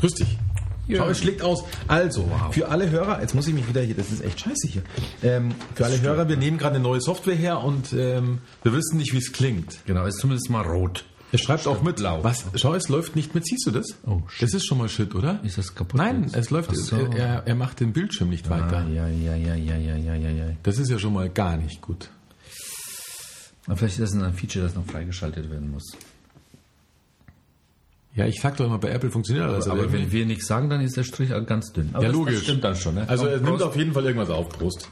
Grüß dich. Schau, es schlägt aus. Also, wow. für alle Hörer, jetzt muss ich mich wieder hier, das ist echt scheiße hier. Ähm, für alle Hörer, wir nehmen gerade eine neue Software her und ähm, wir wissen nicht, wie es klingt. Genau, ist zumindest mal rot. Es schreibt Stimmt. auch mit. Blau. Was? Schau, es läuft nicht mit. Siehst du das? Oh. Das ist schon mal Shit, oder? Ist das kaputt? Nein, jetzt? es läuft. So. Äh, er, er, macht den Bildschirm nicht ah, weiter. Ja, ja, ja, ja, ja, ja, ja, ja. Das ist ja schon mal gar nicht gut. Aber vielleicht ist das ein Feature, das noch freigeschaltet werden muss. Ja, ich sag doch immer, bei Apple funktioniert alles. aber irgendwie- wenn wir nichts sagen, dann ist der Strich ganz dünn. Aber ja, das, logisch. Das stimmt dann schon, ne? Also, er nimmt auf jeden Fall irgendwas auf. Prost.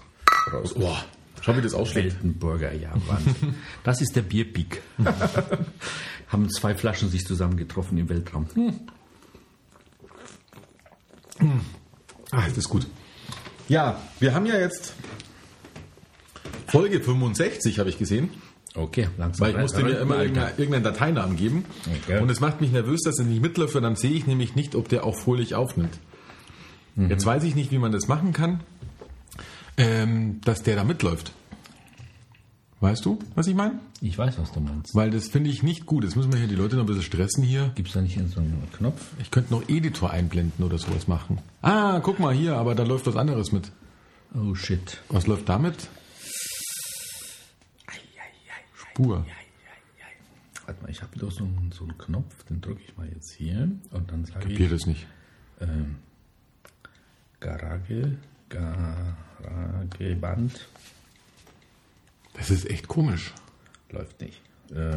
Prost. Boah, schau, wie das ausschlägt. Weltenburger, ja, Wahnsinn. Das ist der Bierpeak. Haben zwei Flaschen sich zusammengetroffen im Weltraum. Ah, das ist gut. Ja, wir haben ja jetzt Folge 65, habe ich gesehen. Okay, langsam. Weil ich musste mir immer irgendeinen Dateinamen geben. Okay. Und es macht mich nervös, dass er nicht mitläuft, dann sehe ich nämlich nicht, ob der auch fohlig aufnimmt. Mhm. Jetzt weiß ich nicht, wie man das machen kann, ähm, dass der da mitläuft. Weißt du, was ich meine? Ich weiß, was du meinst. Weil das finde ich nicht gut. Jetzt müssen wir hier die Leute noch ein bisschen stressen hier. Gibt es da nicht so einen Knopf? Ich könnte noch Editor einblenden oder sowas machen. Ah, guck mal hier, aber da läuft was anderes mit. Oh shit. Was läuft damit? Spur. Warte mal, ich habe doch so einen, so einen Knopf, den drücke ich mal jetzt hier und dann sage ich das nicht. ähm, Garage, Garageband Das ist echt komisch. läuft nicht. Äh,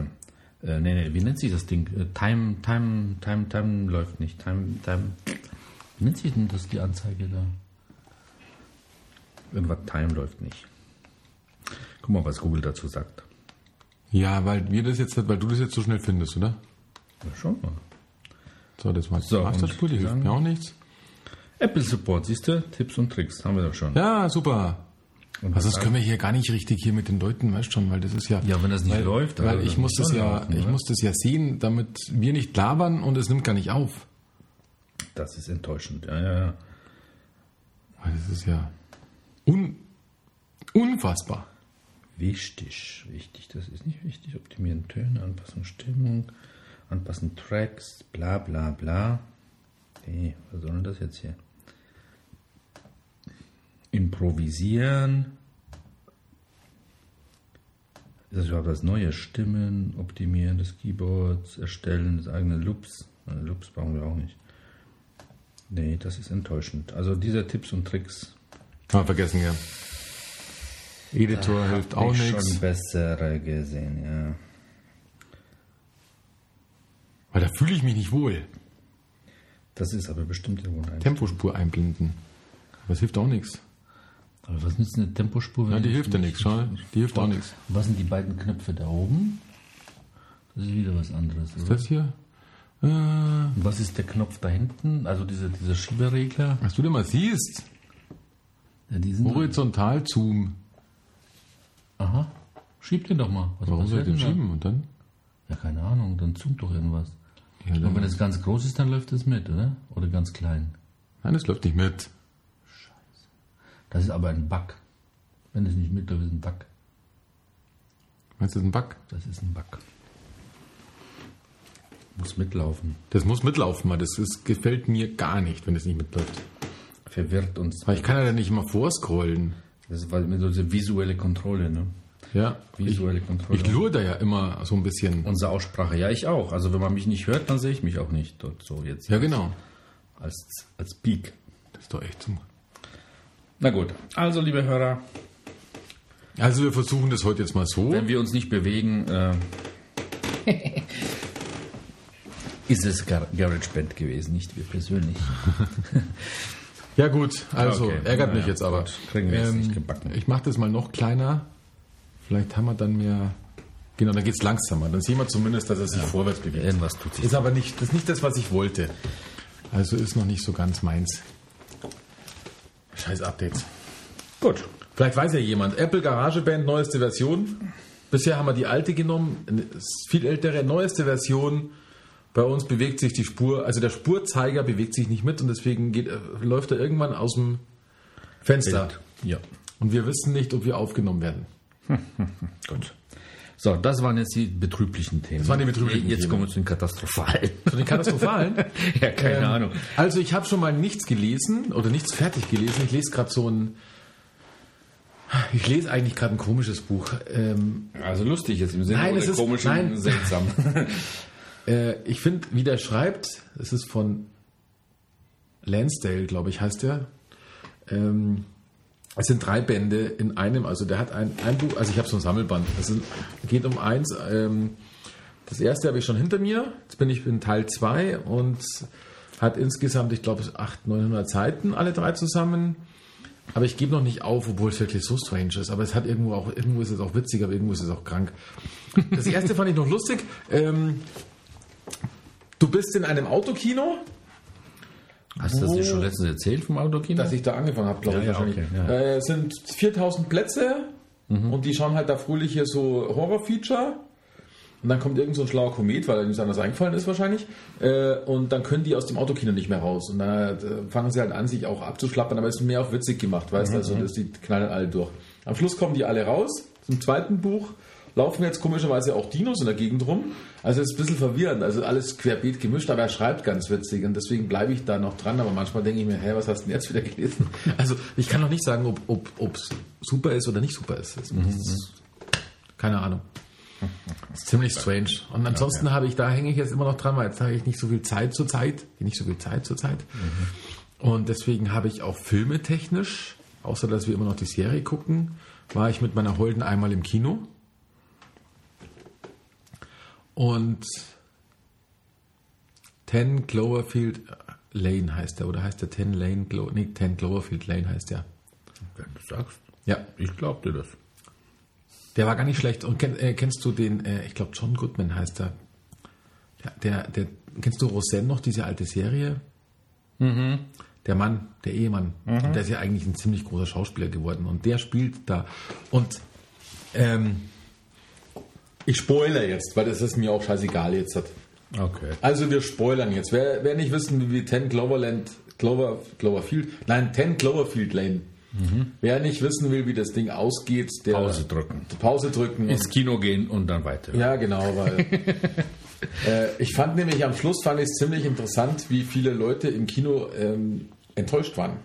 äh, nee, nee, wie nennt sich das Ding? Äh, Time, Time, Time, Time läuft nicht. Time, Time. Wie nennt sich denn das die Anzeige da? Irgendwas Time läuft nicht. Guck mal, was Google dazu sagt. Ja, weil wir das jetzt, weil du das jetzt so schnell findest, oder? Na, schau mal. So, das war So, Masterspur, die hilft mir auch nichts. Apple Support, siehst du? Tipps und Tricks, haben wir doch schon. Ja, super. Und Also das können wir hier gar nicht richtig hier mit den Leuten, weißt schon, weil das ist ja. Ja, wenn das nicht weil, läuft, Weil also ich das muss das schon ja, laufen, ich muss das ja sehen, damit wir nicht labern und es nimmt gar nicht auf. Das ist enttäuschend. Ja, ja, ja. Weil das ist ja un, unfassbar. Wichtig, wichtig, das ist nicht wichtig. Optimieren Töne, anpassen Stimmung, anpassen Tracks, bla bla bla. Nee, was soll denn das jetzt hier? Improvisieren. Ist das überhaupt das neue? Stimmen, Optimieren des Keyboards, Erstellen des eigenen Loops. Äh, Loops brauchen wir auch nicht. Nee, das ist enttäuschend. Also diese Tipps und Tricks Haben vergessen, ja. Editor hilft auch hab ich nichts. schon bessere gesehen, ja. Weil da fühle ich mich nicht wohl. Das ist aber bestimmt irgendwo ein. Tempospur einblenden. Aber es hilft auch nichts. Aber was nützt eine Tempospur? wenn Ja, die hilft ja nicht- nichts, schau. Die hilft auch nichts. Was sind die beiden Knöpfe da oben? Das ist wieder was anderes. Oder? Das hier? Äh, was ist der Knopf da hinten? Also dieser, dieser Schieberegler? was du denn mal siehst. Ja, die sind Horizontal Zoom. Aha. Schieb den doch mal. Was Warum soll ich den da? schieben? Und dann? Ja, keine Ahnung. Dann zoomt doch irgendwas. Ja, Und wenn es ganz groß ist, dann läuft es mit, oder? Oder ganz klein. nein, das läuft nicht mit. Das ist aber ein Bug. Wenn es nicht mitläuft, ist ein Bug. Meinst du, das ist ein Bug? Das ist ein Bug. Muss mitlaufen. Das muss mitlaufen, weil das ist, gefällt mir gar nicht, wenn es nicht mitläuft. Verwirrt uns. Weil ich kann ja nicht immer vorscrollen. Das mit so diese visuelle Kontrolle, ne? Ja. Ich, Visuelle Kontrolle. ich lure da ja immer so ein bisschen. Unsere Aussprache, ja, ich auch. Also wenn man mich nicht hört, dann sehe ich mich auch nicht dort so jetzt. Ja, genau. Als, als Peak. Ist doch echt so. Na gut, also liebe Hörer, Also wir versuchen das heute jetzt mal so. wenn wir uns nicht bewegen, äh, ist es Gar Garage Band gewesen, nicht wir persönlich. Ja gut, also Okay, ärgert na mich ja, jetzt aber. Ähm, gut, kriegen wir jetzt nicht gebacken. Ich mache das mal noch kleiner. Vielleicht haben wir dann mehr. Genau, dann geht es langsamer. Dann sehen wir zumindest, dass er sich vorwärts bewegt. Irgendwas tut sich. Ist aber nicht, das ist nicht das, was ich wollte. Also ist noch nicht so ganz meins. Scheiß Updates. Gut. Vielleicht weiß ja jemand. Apple GarageBand, neueste Version. Bisher haben wir die alte genommen, viel ältere, neueste Version. Bei uns bewegt sich die Spur, also der Spurzeiger bewegt sich nicht mit und deswegen geht, äh, läuft er irgendwann aus dem Fenster. Ja. Und wir wissen nicht, ob wir aufgenommen werden. Gut. So, das waren jetzt die betrüblichen Themen. Das waren die betrüblichen Jetzt Themen. kommen wir zu den katastrophalen. Zu den Katastrophalen? ja, keine Ähm, Ahnung. Also ich habe schon mal nichts gelesen oder nichts fertig gelesen. Ich lese gerade so ein. Ich lese eigentlich gerade ein komisches Buch. Ähm, Also lustig jetzt im Sinne Nein, oder es ist- komisch nein. und seltsam. äh, ich finde, wie der schreibt, es ist von Lansdale, glaube ich, heißt der. Ähm, es sind drei Bände in einem, also der hat ein, ein Buch, also ich habe so ein Sammelband. Es geht um eins. Ähm, das erste habe ich schon hinter mir. Jetzt bin ich in Teil 2 und hat insgesamt, ich glaube, 800, 900 Seiten, alle drei zusammen. Aber ich gebe noch nicht auf, obwohl es wirklich so strange ist. Aber es hat irgendwo auch, irgendwo ist es auch witzig, aber irgendwo ist es auch krank. Das erste fand ich noch lustig. Ähm, du bist in einem Autokino, Hast du das dir Wo- schon letztens erzählt vom Autokino? dass ich da angefangen habe, glaube Ja, ich ja, wahrscheinlich. okay, ja. Äh, es sind 4000 Plätze und die schauen halt da fröhlich hier so Horror-Feature. Und dann kommt irgend so ein schlauer Komet, weil ihm anders eingefallen ist wahrscheinlich. Äh, und dann können die aus dem Autokino nicht mehr raus. Und dann fangen sie halt an, sich auch abzuschlappern, aber es ist mehr auf witzig gemacht, weißt du? Also das, die knallen alle durch. Am Schluss kommen die alle raus. Zum zweiten Buch laufen jetzt komischerweise auch Dinos in der Gegend rum. Also es ist ein bisschen verwirrend, also alles querbeet gemischt, aber er schreibt ganz witzig und deswegen bleibe ich da noch dran. Aber manchmal denke ich mir, hä, was hast du denn jetzt wieder gelesen? Also ich kann noch nicht sagen, ob ob ob's super ist oder nicht super ist. Das, das, keine Ahnung. Das ist ziemlich strange. Und ansonsten habe ich, da hänge ich jetzt immer noch dran, weil jetzt habe ich nicht so viel Zeit zur Zeit. Nicht so viel Zeit zur Zeit. Und deswegen habe ich auch filmetechnisch, außer dass wir immer noch die Serie gucken, war ich mit meiner Holden einmal im Kino. Und 10 Cloverfield Lane heißt der, oder heißt der 10 Lane, Glo nee, 10 Cloverfield Lane heißt der. Wenn du sagst. Ja, Ich glaub dir das. der war gar nicht schlecht. Und kenn, äh, kennst du den, äh, ich glaube John Goodman heißt er. Der, der, der, kennst du Roseanne noch, diese alte Serie? Der Mann, der Ehemann. Und der ist ja eigentlich ein ziemlich großer Schauspieler geworden. Und der spielt da. Und ähm, ich spoilere jetzt, weil das ist mir auch scheißegal jetzt. Hat. Okay. Also wir spoilern jetzt. Wer, wer nicht wissen, wie 10 Cloverland, Clover, Cloverfield, nein, 10 Cloverfield Lane. Wer nicht wissen will, wie das Ding ausgeht, der Pause drücken. Pause drücken. Ins Kino gehen und dann weiter. ja, genau, weil äh, ich fand nämlich am Schluss fand ich es ziemlich interessant, wie viele Leute im Kino ähm, enttäuscht waren.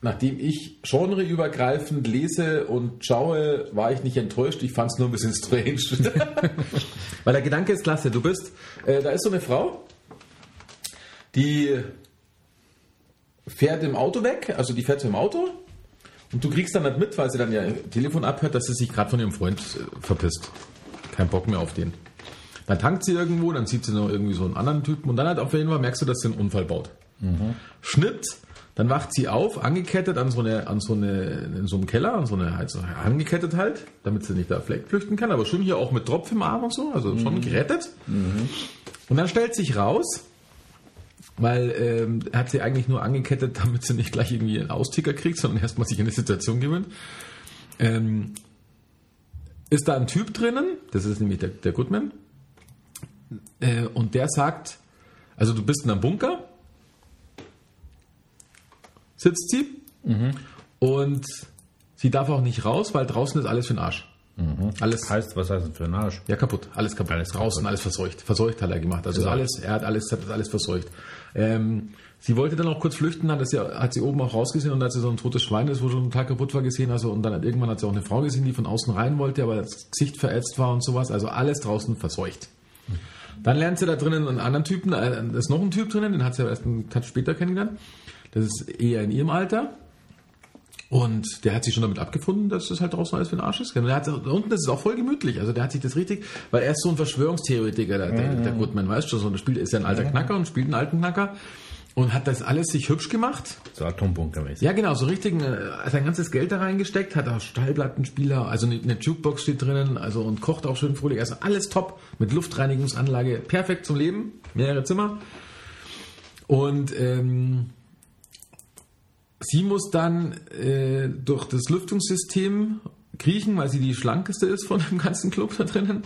Nachdem ich genreübergreifend lese und schaue, war ich nicht enttäuscht. Ich fand es nur ein bisschen strange. Weil der Gedanke ist klasse. Du bist, äh, da ist so eine Frau, die fährt im Auto weg, also die fährt im Auto und du kriegst dann nicht mit, weil sie dann ihr Telefon abhört, dass sie sich gerade von ihrem Freund äh, verpisst. Kein Bock mehr auf den. Dann tankt sie irgendwo, dann sieht sie noch irgendwie so einen anderen Typen und dann halt auf jeden Fall merkst du, dass sie einen Unfall baut. Schnitt, dann wacht sie auf, angekettet an so eine, an so eine, in so einem Keller, an so eine, so angekettet halt, damit sie nicht da flüchten kann, aber schon hier auch mit Tropf im Arm und so, also schon gerettet. Und dann stellt sich raus, weil ähm, er hat sie eigentlich nur angekettet, damit sie nicht gleich irgendwie einen Austicker kriegt, sondern erstmal sich in die Situation gewöhnt. Ähm, ist da ein Typ drinnen, das ist nämlich der, der Goodman, äh, und der sagt, also du bist in einem Bunker, sitzt sie, und sie darf auch nicht raus, weil draußen ist alles für den Arsch. Alles Heißt, was heißt das für ein Arsch? ja, kaputt. Alles kaputt. Alles Draußen, alles verseucht. Verseucht hat er gemacht. Also Verseucht. alles, er hat alles, hat alles verseucht. Ähm, sie wollte dann auch kurz flüchten, hat, das ja, hat sie oben auch rausgesehen und als sie so ein totes Schwein ist, wo schon total kaputt war, gesehen, also und dann hat, irgendwann hat sie auch eine Frau gesehen, die von außen rein wollte, aber das Gesicht verätzt war und sowas. Also alles draußen verseucht. Dann lernt sie da drinnen einen anderen Typen, äh, da ist noch ein Typ drinnen, den hat sie ja erst einen Tag später kennengelernt. Das ist eher in ihrem Alter. Und der hat sich schon damit abgefunden, dass es halt draußen alles für den Arsch ist. Und der hat, da unten ist es auch voll gemütlich. Also der hat sich das richtig, weil er ist so ein Verschwörungstheoretiker, der, der, der Goodman, weißt du, so, der spielt, ist ja ein alter Knacker und spielt einen alten Knacker und hat das alles sich hübsch gemacht. So Atombunkermäßig. Ja, genau, so richtig äh, sein ganzes Geld da reingesteckt, hat auch Stallplattenspieler, also eine, eine Jukebox steht drinnen, also und kocht auch schön fröhlich. Also alles top mit Luftreinigungsanlage, perfekt zum Leben, mehrere Zimmer. Und ähm, sie muss dann äh, durch das Lüftungssystem kriechen, weil sie die schlankeste ist von dem ganzen Club da drinnen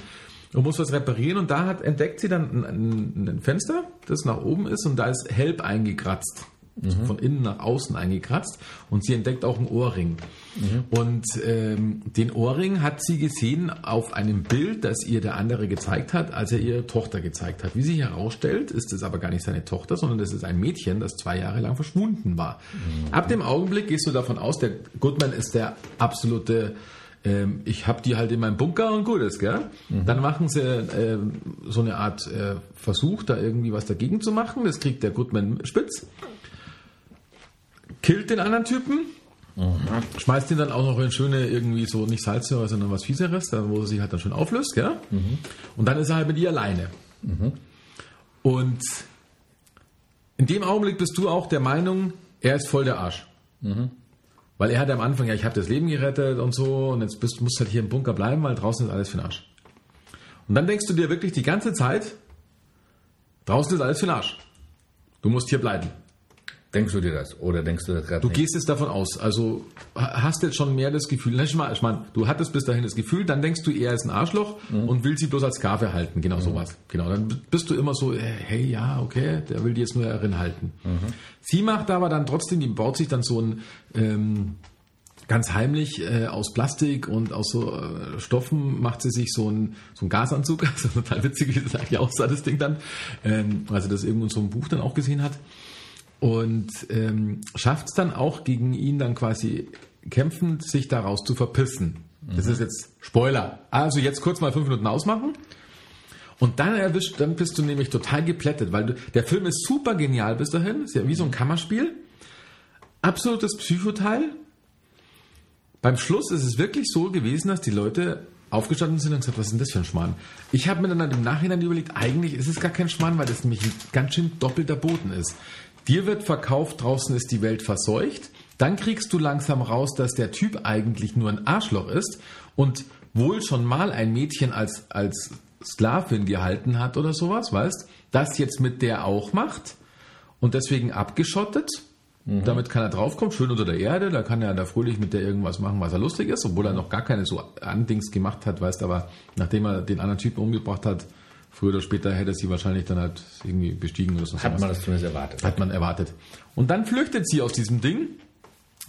und muss was reparieren und da hat, entdeckt sie dann ein, ein, Fenster, das nach oben ist und da ist Help eingekratzt. Mhm. Von innen nach außen eingekratzt und sie entdeckt auch einen Ohrring. Mhm. Und ähm, den Ohrring hat sie gesehen auf einem Bild, das ihr der andere gezeigt hat, als er ihre Tochter gezeigt hat. Wie sich herausstellt, ist es aber gar nicht seine Tochter, sondern das ist ein Mädchen, das zwei Jahre lang verschwunden war. Mhm. Ab dem Augenblick gehst du davon aus, der Goodman ist der absolute ähm, ich habe die halt in meinem Bunker und gut ist, gell? Mhm. Dann machen sie äh, so eine Art äh, Versuch, da irgendwie was dagegen zu machen. Das kriegt der Goodman spitz. Killt den anderen Typen. Mhm. Schmeißt ihn dann auch noch in schöne, irgendwie so nicht Salzsäure, sondern was Fieseres, wo er sich halt dann schon auflöst, gell? Mhm. Und dann ist er halt mit ihr alleine. Mhm. Und in dem Augenblick bist du auch der Meinung, er ist voll der Arsch. Mhm. Weil er hat am Anfang, ja, ich habe das Leben gerettet und so, und jetzt bist, musst halt hier im Bunker bleiben, weil draußen ist alles für den Arsch. Und dann denkst du dir wirklich die ganze Zeit, draußen ist alles für den Arsch. Du musst hier bleiben. Denkst du dir das? Oder denkst du das gerade Du nicht? gehst jetzt davon aus. Also hast jetzt schon mehr das Gefühl, ich meine, du hattest bis dahin das Gefühl, dann denkst du, er ist ein Arschloch mhm. und will sie bloß als Sklave halten. Genau mhm. sowas. Genau, dann bist du immer so, äh, hey, ja, okay, der will die jetzt nur darin halten. Mhm. Sie macht aber dann trotzdem, die baut sich dann so ein... Ähm, ganz heimlich äh, aus Plastik und aus so äh, Stoffen macht sie sich so einen so einen Gasanzug, also total witzig, wie das eigentlich aussah, das Ding dann, ähm, weil sie das irgendwo in so einem Buch dann auch gesehen hat und ähm, schafft es dann auch gegen ihn dann quasi kämpfend, sich daraus zu verpissen. Mhm. Das ist jetzt Spoiler. Also jetzt kurz mal fünf Minuten ausmachen. Und dann erwischt, dann bist du nämlich total geplättet, weil du, der Film ist super genial bis dahin, ist ja wie so ein Kammerspiel. Absolutes Psychoteil. Beim Schluss ist es wirklich so gewesen, dass die Leute aufgestanden sind und gesagt, was ist denn das für ein Schmarrn? Ich habe mir dann im Nachhinein überlegt, eigentlich ist es gar kein Schmarrn, weil das nämlich ein ganz schön doppelter Boden ist. Dir wird verkauft, draußen ist die Welt verseucht. Dann kriegst du langsam raus, dass der Typ eigentlich nur ein Arschloch ist und wohl schon mal ein Mädchen als, als Sklavin gehalten hat oder sowas, weißt? Das jetzt mit der auch macht und deswegen abgeschottet. Mhm. Damit kann er draufkommen, schön unter der Erde, da kann er da fröhlich mit der irgendwas machen, was er lustig ist, obwohl er noch gar keine so Andings gemacht hat, weißt aber nachdem er den anderen Typen umgebracht hat, früher oder später hätte sie wahrscheinlich dann halt irgendwie bestiegen oder so. Hat man das zumindest erwartet. Hat man erwartet. Und dann flüchtet sie aus diesem Ding,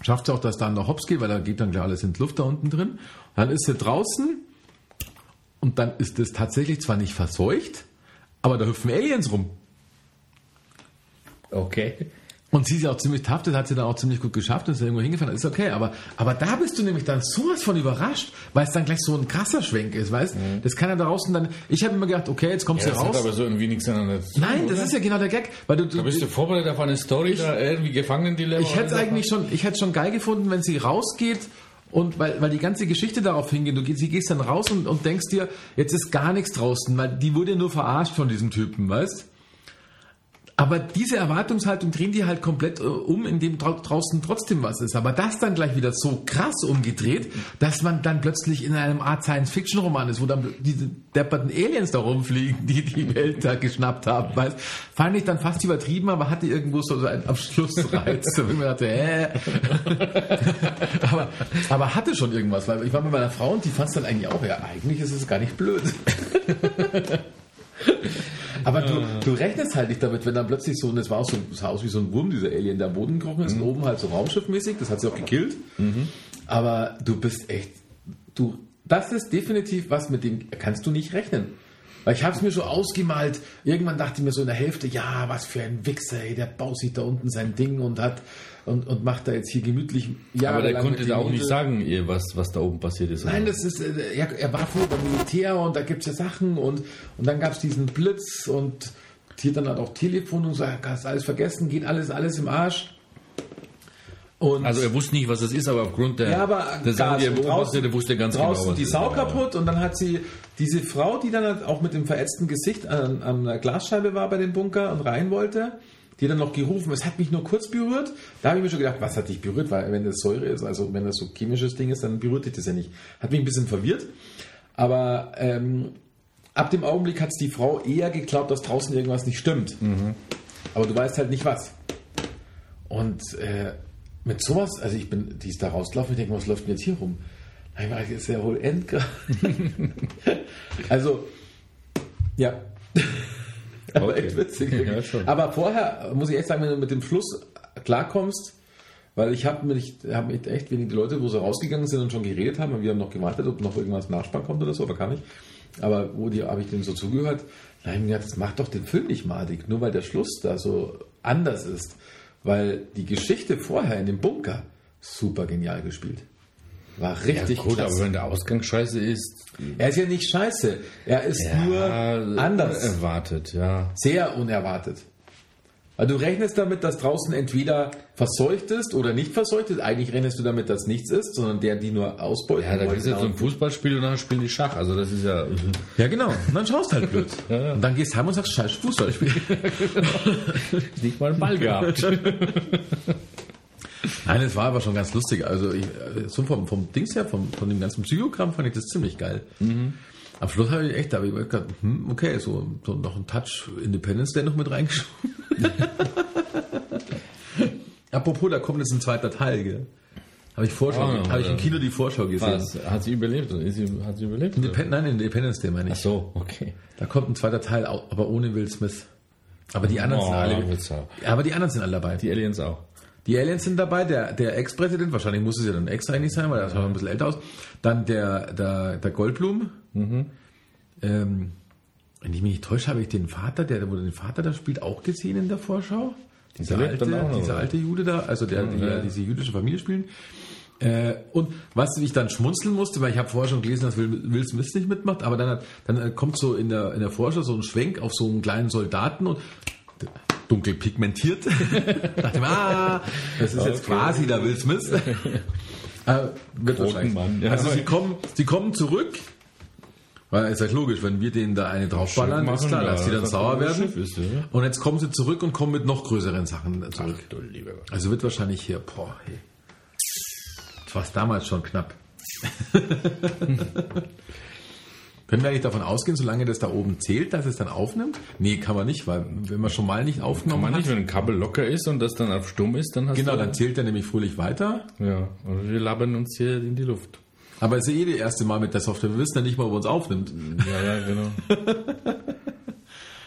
schafft sie auch, dass dann noch hops geht, weil da geht dann gleich alles in die Luft da unten drin. Dann ist sie draußen und dann ist es tatsächlich zwar nicht verseucht, aber da hüpfen Aliens rum. Okay. Und sie ist ja auch ziemlich tough, das hat sie dann auch ziemlich gut geschafft, ist irgendwo hingefahren, ist okay, aber, aber da bist du nämlich dann sowas von überrascht, weil es dann gleich so ein krasser Schwenk ist, weißt? Mhm. Das kann ja da draußen dann, ich habe immer gedacht, okay, jetzt kommst ja, du raus. Das hat aber so irgendwie nichts miteinander zu Nein, das ist ja genau der Gag, weil du, da bist du vorbereitet auf eine Story, ich, da irgendwie Gefangenendilemma. Ich hätte eigentlich schon, ich hätte schon geil gefunden, wenn sie rausgeht und weil, weil die ganze Geschichte darauf hingeht, du gehst, sie gehst dann raus und, und denkst dir, jetzt ist gar nichts draußen, weil die wurde nur verarscht von diesem Typen, weißt? Aber diese Erwartungshaltung drehen die halt komplett äh, um, indem draußen trotzdem was ist. Aber das dann gleich wieder so krass umgedreht, dass man dann plötzlich in einem Art Science-Fiction-Roman ist, wo dann diese depperten Aliens da rumfliegen, die die Welt da geschnappt haben. Weißt? Fand ich dann fast übertrieben, aber hatte irgendwo so einen Abschlussreiz. wo ich mir dachte, äh. aber, aber hatte schon irgendwas, weil ich war mit meiner Frau und die fand es dann eigentlich auch, ja, eigentlich ist es gar nicht blöd. Aber du, du rechnest halt nicht damit, wenn dann plötzlich so, und es war auch so, sah aus wie so ein Wurm, dieser Alien, der am Boden gekrochen ist, mhm. oben halt so raumschiffmäßig, das hat sie auch gekillt. Mhm. Aber du bist echt, du, das ist definitiv was, mit dem kannst du nicht rechnen. Weil ich habe es mir so ausgemalt. Irgendwann dachte ich mir so in der Hälfte, ja, was für ein Wichser, ey, der baut sich da unten sein Ding und hat und, und macht da jetzt hier gemütlich. Aber der konnte da auch nicht sagen, was, was da oben passiert ist. Nein, das ist, äh, er, er war vorher beim Militär und da gibt es ja Sachen und, und dann gab es diesen Blitz und hier dann hat auch Telefon und so, hast alles vergessen, geht alles, alles im Arsch. Und Also er wusste nicht, was das ist, aber aufgrund der, ja, aber der Sache, die er beobachtete, wusste er ganz draußen genau, was die Sau kaputt und dann hat sie diese Frau, die dann halt auch mit dem verätzten Gesicht an, an der Glasscheibe war bei dem Bunker und rein wollte, die dann noch gerufen, es hat mich nur kurz berührt. Da habe ich mir schon gedacht, was hat dich berührt? Weil wenn das Säure ist, also wenn das so chemisches Ding ist, dann berührt dich das ja nicht. Hat mich ein bisschen verwirrt. Aber ähm, ab dem Augenblick hat es die Frau eher geglaubt, dass draußen irgendwas nicht stimmt. Aber du weißt halt nicht was. Und äh, mit sowas, also ich bin, die ist da rausgelaufen, ich denke, was läuft denn jetzt hier rum? Nein, weil ist ja wohl Endger. also, ja. Aber Okay. echt witzig. Ja. Aber vorher muss ich echt sagen, wenn du mit dem Fluss klarkommst, weil ich habe mich, hab mit echt wenige Leute, wo sie rausgegangen sind und schon geredet haben, und wir haben noch gewartet, ob noch irgendwas Nachspann kommt oder so, aber gar nicht. Aber wo die habe ich denen so zugehört, da habe ich mir gedacht, das macht doch den Film nicht madig, nur weil der Schluss da so anders ist. Weil die Geschichte vorher in dem Bunker super genial gespielt. War Ja, richtig gut, klasse. aber wenn der Ausgang scheiße ist, er ist ja nicht scheiße. Er ist nur anders. erwartet, ja. Sehr unerwartet. Weil du rechnest damit, dass draußen entweder verseucht ist oder nicht verseucht ist. Eigentlich rechnest du damit, dass nichts ist, sondern der, die nur ausbeutet. Ja, da gehst du jetzt zum Fußballspiel und dann spielen die Schach. Also das ist ja. ja, genau. Und dann schaust halt blöd. Und dann gehst du heim und sagst, scheiß Fußballspiel. nicht mal einen Ball gehabt. Nein, es war aber schon ganz lustig. Also ich, so vom, vom Dings her, vom, von dem ganzen Psychogramm fand ich das ziemlich geil. Am Schluss habe ich echt, da habe ich gedacht, hm, okay, so, so noch ein Touch Independence Day noch mit reingeschoben. Apropos, da kommt jetzt ein zweiter Teil, gell? Habe ich, Vorschau, Ah, habe ich im. Kino die Vorschau gesehen. Was? Hat sie überlebt? Sie, hat sie überlebt? Independ nein, Independence Day meine ich. Ach so, okay. Da kommt ein zweiter Teil, aber ohne Will Smith. Aber die anderen sind Oh, alle. wird's auch. Aber die anderen sind alle dabei. Die Aliens auch. Die Aliens sind dabei, der, der Ex-Präsident, wahrscheinlich muss es ja dann Ex eigentlich sein, weil er schaut ein bisschen älter aus. Dann der, der, der Goldblum. Mhm. Ähm, wenn ich mich nicht täusche, habe ich den Vater, der, wo den Vater da spielt, auch gesehen in der Vorschau. Dieser Der alte, noch, dieser oder? alte Jude da, also der, die ja. ja diese jüdische Familie spielen. Äh, und was ich dann schmunzeln musste, weil ich habe vorher schon gelesen, dass Will, Will Smith nicht mitmacht, aber dann, hat, dann äh, kommt so in der, in der Vorschau so ein Schwenk auf so einen kleinen Soldaten und dunkel pigmentiert. dachte mir, ah, das ist jetzt Okay. quasi der Will Smith. äh, wird wahrscheinlich. Mann, ja. Also sie kommen, sie kommen zurück. Weil ist halt logisch, wenn wir denen da eine draufballern, ist klar, machen, dass ja, sie dann das sauer werden. Ist, ja. Und jetzt kommen sie zurück und kommen mit noch größeren Sachen zurück. Gott. Also wird wahrscheinlich hier, boah, hey. Das war damals schon knapp. Können wir eigentlich davon ausgehen, solange das da oben zählt, dass es dann aufnimmt? Nee, kann man nicht, weil wenn man schon mal nicht Kann aufgenommen man nicht, hat, wenn ein Kabel locker ist und das dann auf stumm ist, dann hast genau, du... dann zählt er nämlich fröhlich weiter. Ja, und wir labern uns hier in die Luft. Aber es ist ja eh das erste Mal mit der Software. Wir wissen ja nicht mal, wo uns aufnimmt. Ja, ja, genau.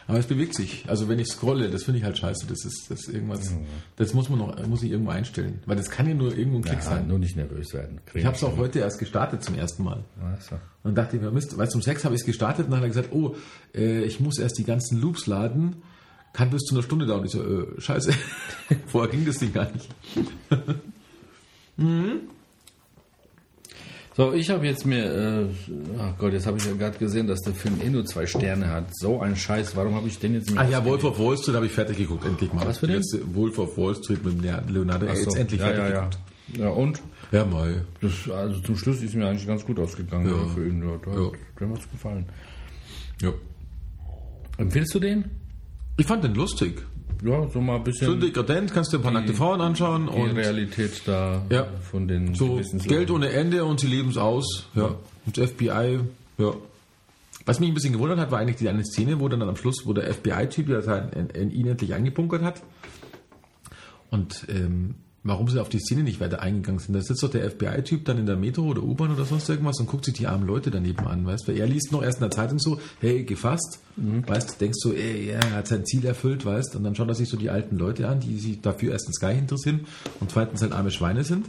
Aber es bewegt sich. Also wenn ich scrolle, das finde ich halt scheiße. Das ist, das ist irgendwas, das muss man noch, muss ich irgendwo einstellen. Weil das kann ja nur irgendwo ein Klick ja, sein. nur nicht nervös werden. Ich habe es auch heute erst gestartet zum ersten Mal. Also. Und dann dachte ich mir, Mist, weil zum Sex habe ich es gestartet und dann hat er gesagt, oh, äh, ich muss erst die ganzen Loops laden, kann bis zu einer Stunde dauern. Ich so, äh, scheiße, vorher ging das Ding gar nicht. So, ich habe jetzt mir, äh, ach Gott, jetzt habe ich ja gerade gesehen, dass der Film eh nur zwei Sterne hat. So ein Scheiß, warum habe ich den jetzt nicht Ah ja, Wolf of Wall Street habe ich fertig geguckt, endlich mal. Was für den? Letzte Wolf of Wall Street mit dem Leonardo, so. jetzt endlich ja, fertig ja, ja. geguckt. Ja, und? Ja, mal. Das, also zum Schluss ist mir eigentlich ganz gut ausgegangen Ja. für ihn. Ja, Ja. Dem hat's gefallen. Ja. Empfiehlst du den? Ich fand den lustig. Ja, so mal ein bisschen Schön dekadent, kannst dir ein paar nackte Frauen anschauen die und Realität da Ja. von den so. Geld ohne Ende und sie leben es aus. Ja. Und das FBI, ja. Was mich ein bisschen gewundert hat, war eigentlich die eine Szene, wo dann am Schluss, wo der FBI-Typ ja sein, in, in ihn endlich angebunkert hat. Und ähm, warum sie auf die Szene nicht weiter eingegangen sind. Da sitzt doch der FBI-Typ dann in der Metro oder U-Bahn oder sonst irgendwas und guckt sich die armen Leute daneben an, weißt du? Er liest noch erst in der Zeitung so, hey, gefasst, weißt denkst du, ey, ja, er hat sein Ziel erfüllt, weißt Und dann schaut er sich so die alten Leute an, die sich dafür erstens gar nicht interessieren und zweitens halt arme Schweine sind.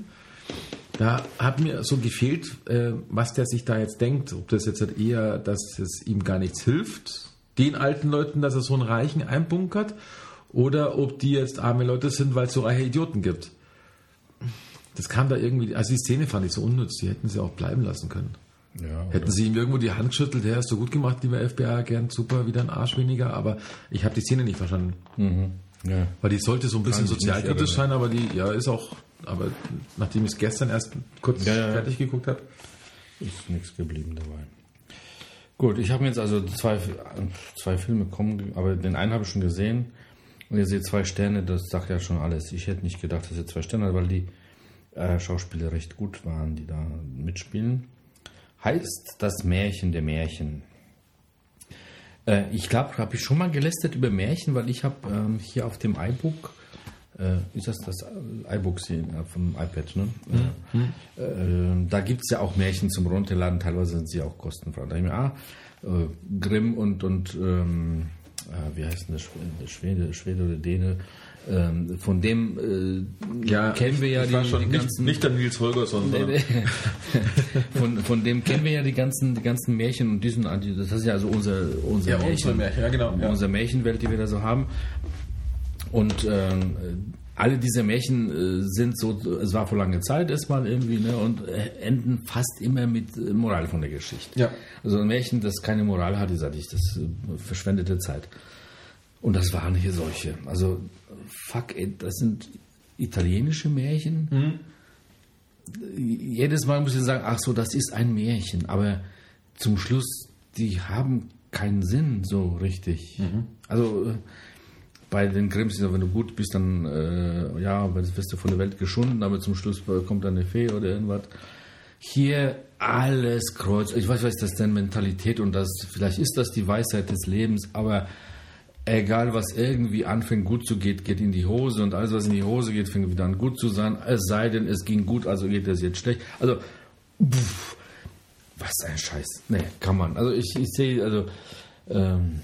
Da hat mir so gefehlt, äh, was der sich da jetzt denkt. Ob das jetzt halt eher, dass es ihm gar nichts hilft, den alten Leuten, dass er so einen Reichen einbunkert, oder ob die jetzt arme Leute sind, weil es so reiche Idioten gibt. Das kam da irgendwie, also die Szene fand ich so unnütz, die hätten sie auch bleiben lassen können. Ja, Hätten sie ihm irgendwo die Hand geschüttelt, der hast du gut gemacht, lieber FBI, gern super, wieder ein Arsch weniger, aber ich habe die Szene nicht verstanden. ja. Weil die sollte so ein bisschen sozialkritisch sein, aber die, ja, ist auch, aber nachdem ich es gestern erst kurz ja. fertig geguckt habe. Ist nichts geblieben dabei. Gut, ich habe mir jetzt also zwei, zwei Filme kommen, aber den einen habe ich schon gesehen. Und ihr seht zwei Sterne, das sagt ja schon alles. Ich hätte nicht gedacht, dass ihr zwei Sterne hat, weil die äh, Schauspieler recht gut waren, die da mitspielen. Heißt das Märchen der Märchen. Äh, ich glaube, habe ich schon mal gelästert über Märchen, weil ich habe ähm, hier auf dem iBook, äh, ist das das iBook hier äh, vom iPad, ne? Äh, äh, da gibt es ja auch Märchen zum Runterladen, teilweise sind sie auch kostenfrei. Da ich mir, ah, äh, Grimm und, und ähm, äh, wie heißt denn der Schwede, Schwede, Schwede oder Däne? Ähm, von dem äh, kennen wir ja die, die nicht, ganzen nicht der Nils Holgersson, sondern von, von dem kennen wir ja die ganzen, die ganzen Märchen und diesen, das ist ja also unser, unser Ja, Märchen, unsere Märchen, ja, genau, ja. unsere Märchenwelt, die wir da so haben. Und ähm, alle diese Märchen äh, sind so, es war vor langer Zeit erstmal irgendwie, ne, und äh, enden fast immer mit äh, Moral von der Geschichte. Ja. Also ein Märchen, das keine Moral hat, sage ich, das äh, verschwendete Zeit. Und das waren hier solche. Also, fuck it, das sind italienische Märchen. Jedes Mal muss ich sagen, ach so, das ist ein Märchen. Aber zum Schluss, die haben keinen Sinn so richtig. Also, äh, bei den Grimms wenn du gut bist, dann, äh, ja, wirst du von der Welt geschunden, aber zum Schluss kommt dann eine Fee oder irgendwas. Hier alles kreuz. Ich weiß, was ist das denn Mentalität und das, vielleicht ist das die Weisheit des Lebens, aber egal was irgendwie anfängt gut zu geht, geht in die Hose und alles was in die Hose geht, fängt wieder an gut zu sein. Es sei denn, es ging gut, also geht das jetzt schlecht. Also, pff, was ein Scheiß. Nee, kann man. Also ich, ich sehe, also ähm,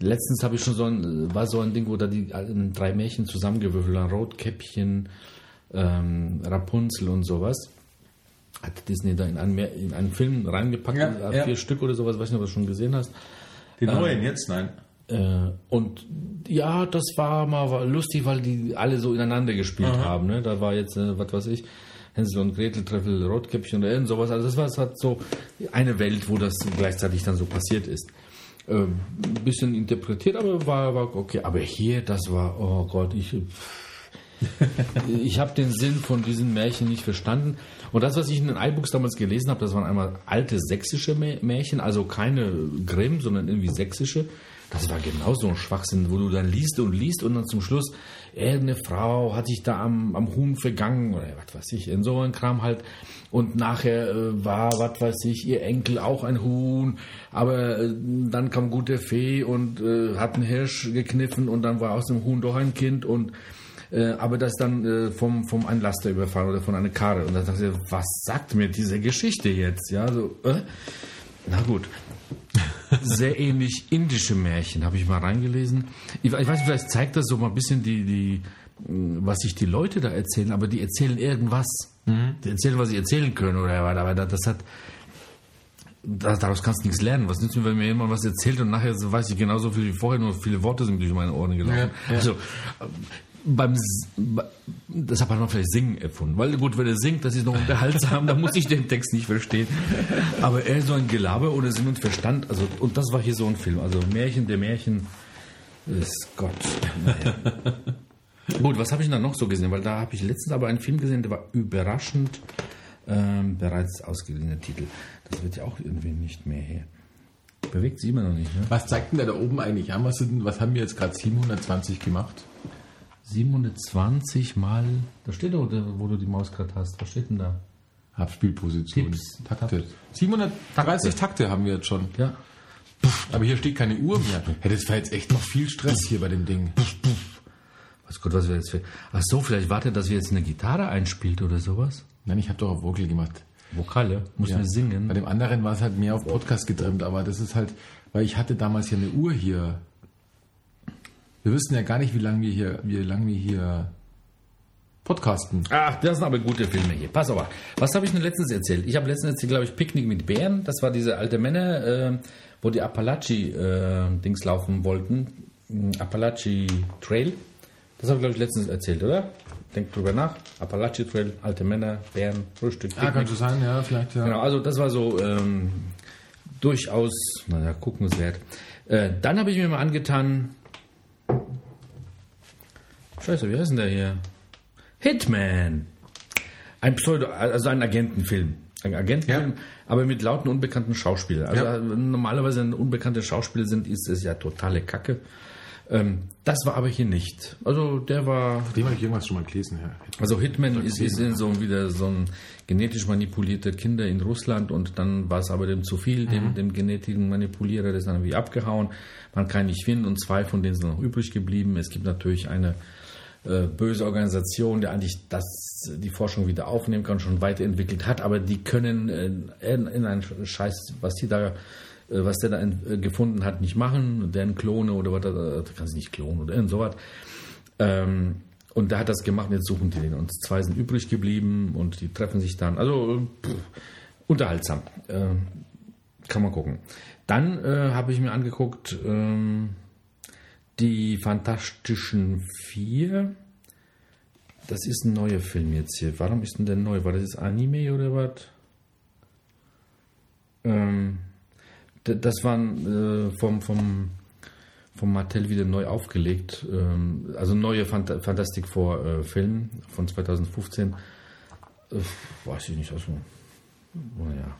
letztens habe ich schon so ein, war so ein Ding, wo da die alten drei Märchen zusammengewürfelt waren, Rotkäppchen, ähm, Rapunzel und sowas. Hat Disney da in einen, in einen Film reingepackt, Ja, äh, ja. vier Stück oder sowas, weiß nicht, ob du das schon gesehen hast. den neuen jetzt, nein. Äh, und ja, das war mal war lustig, weil die alle so ineinander gespielt haben. Ne? Da war jetzt, äh, was weiß ich, Hänsel und Gretel treffen Rotkäppchen oder irgend sowas. Also das war es hat so eine Welt, wo das gleichzeitig dann so passiert ist. Ein bisschen interpretiert, aber war, war okay. Aber hier, das war, oh Gott, ich, ich habe den Sinn von diesen Märchen nicht verstanden. Und das, was ich in den iBooks damals gelesen habe, das waren einmal alte sächsische Mä- Märchen, also keine Grimm, sondern irgendwie sächsische. Das war genau so ein Schwachsinn, wo du dann liest und liest und dann zum Schluss, irgendeine Frau hat sich da am, am Huhn vergangen oder was weiß ich, in so ein Kram halt. Und nachher äh, war, was weiß ich, ihr Enkel auch ein Huhn, aber äh, dann kam gute Fee und äh, hat einen Hirsch gekniffen und dann war aus dem Huhn doch ein Kind und äh, aber das dann äh, vom, vom ein Laster überfahren oder von einer Karre. Und dann dachte ich, was sagt mir diese Geschichte jetzt? Ja, so, äh? Na gut. Sehr ähnlich indische Märchen, habe ich mal reingelesen. Ich, ich weiß nicht, vielleicht zeigt das so mal ein bisschen die, die, was sich die Leute da erzählen, aber die erzählen irgendwas. Die erzählen, was sie erzählen können oder aber das hat, da- daraus kannst du nichts lernen. Was nützt mir, wenn mir jemand was erzählt und nachher weiß ich genauso viel wie vorher, nur viele Worte sind durch meine Ohren gelaufen. Ja, ja. Also, beim, S- bei- deshalb hat man vielleicht Singen erfunden. Weil gut, wenn er singt, das ist noch unterhaltsam, da muss ich den Text nicht verstehen. Aber eher so ein Gelaber ohne Sinn und Verstand. Also, und das war hier so ein Film. Also Märchen der Märchen ist Gott. Naja. Gut, was habe ich denn da noch so gesehen? Weil da habe ich letztens aber einen Film gesehen, der war überraschend ähm, bereits ausgeliehener Titel. Das wird ja auch irgendwie nicht mehr her. Bewegt sich immer noch nicht, ne? Was zeigt denn der da oben eigentlich an? Was, sind, was haben wir jetzt gerade 720 gemacht? 720 mal. Da steht doch, wo du die Maus gerade hast. Was steht denn da? Abspielposition. Tipps. Takte. 730 Takte haben wir jetzt schon. Ja. Aber hier steht keine Uhr mehr. Ja, das war jetzt echt noch viel Stress hier bei dem Ding. Was Gott, was wir jetzt für. Ach so, vielleicht wartet, dass wir jetzt eine Gitarre einspielt oder sowas. Nein, ich habe doch auf Vocal gemacht. Vokale. Muss Ja. wir singen. Bei dem anderen war es halt mehr auf Podcast getrimmt, aber das ist halt, weil ich hatte damals ja eine Uhr hier. Wir wissen ja gar nicht, wie lange wir hier, wie lange wir hier podcasten. Ach, das sind aber gute Filme hier. Pass auf. Was habe ich denn letztens erzählt? Ich habe letztens erzählt, glaube ich, Picknick mit Bären. Das war diese alte Männer, äh, wo die Appalachi-Dings laufen wollten. Hm, Appalachi Trail. Das habe ich, glaube ich, letztens erzählt, oder? Denkt drüber nach. Appalachi Trail, alte Männer, Bären, Frühstück, Ah, kann Picknick. so sein, ja, vielleicht, ja. Genau, also das war so ähm, durchaus, naja, guckenswert. Äh, dann habe ich mir mal angetan. Scheiße, wie heißt denn der hier? Hitman. Ein Pseudo, also ein Agentenfilm. Ein Agentenfilm, Ja. aber mit lauten unbekannten Schauspielern. Also Ja. normalerweise, wenn unbekannte Schauspieler sind, ist es ja totale Kacke. Ähm, das war aber hier nicht. Also der war Dem habe ich irgendwas schon mal gelesen. Ja. also Hitman ist, ist in so wieder so ein genetisch manipulierte Kinder in Russland und dann war es aber dem zu viel, dem, dem genetischen Manipulierer, der ist dann irgendwie abgehauen. Man kann nicht finden und zwei von denen sind noch übrig geblieben. Es gibt natürlich eine äh, böse Organisation, die eigentlich das, die Forschung wieder aufnehmen kann, schon weiterentwickelt hat, aber die können äh, in, in einen Scheiß, was die da äh, was der da äh, gefunden hat, nicht machen, deren Klone oder was, äh, kann sie nicht klonen oder irgend sowas. Ähm, und der hat das gemacht und jetzt suchen die den. Und zwei sind übrig geblieben und die treffen sich dann. Also pff, unterhaltsam. Ähm, kann man gucken. Dann äh, habe ich mir angeguckt ähm, die Fantastischen Vier. Das ist ein neuer Film jetzt hier. Warum ist denn der neu? War das jetzt Anime oder was? Ähm, das war äh, vom, vom, vom Mattel wieder neu aufgelegt. Ähm, also neue Phant Fantastic Four äh, Film von 2015. Äh, weiß ich nicht, also, naja.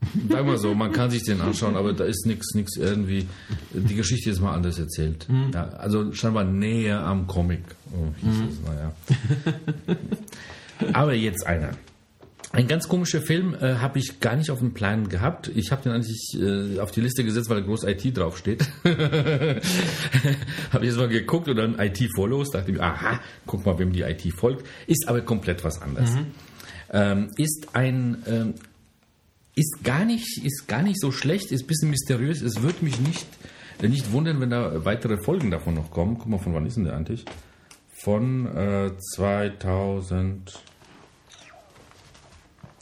Sag mal so, man kann sich den anschauen, aber da ist nichts nichts irgendwie. Die Geschichte ist mal anders erzählt. Ja, also scheinbar näher am Comic. Oh, hieß es, naja. aber jetzt einer. Ein ganz komischer Film äh, habe ich gar nicht auf dem Plan gehabt. Ich habe den eigentlich äh, auf die Liste gesetzt, weil da groß IT draufsteht. habe ich jetzt mal geguckt und dann IT Follows. Dachte mir, aha, guck mal, wem die IT folgt. Ist aber komplett was anderes. Ähm, ist ein ähm, ist gar nicht ist gar nicht so schlecht, ist ein bisschen mysteriös. Es würde mich nicht äh, nicht wundern, wenn da weitere Folgen davon noch kommen. Guck mal, von wann ist denn der eigentlich? Von äh, 2000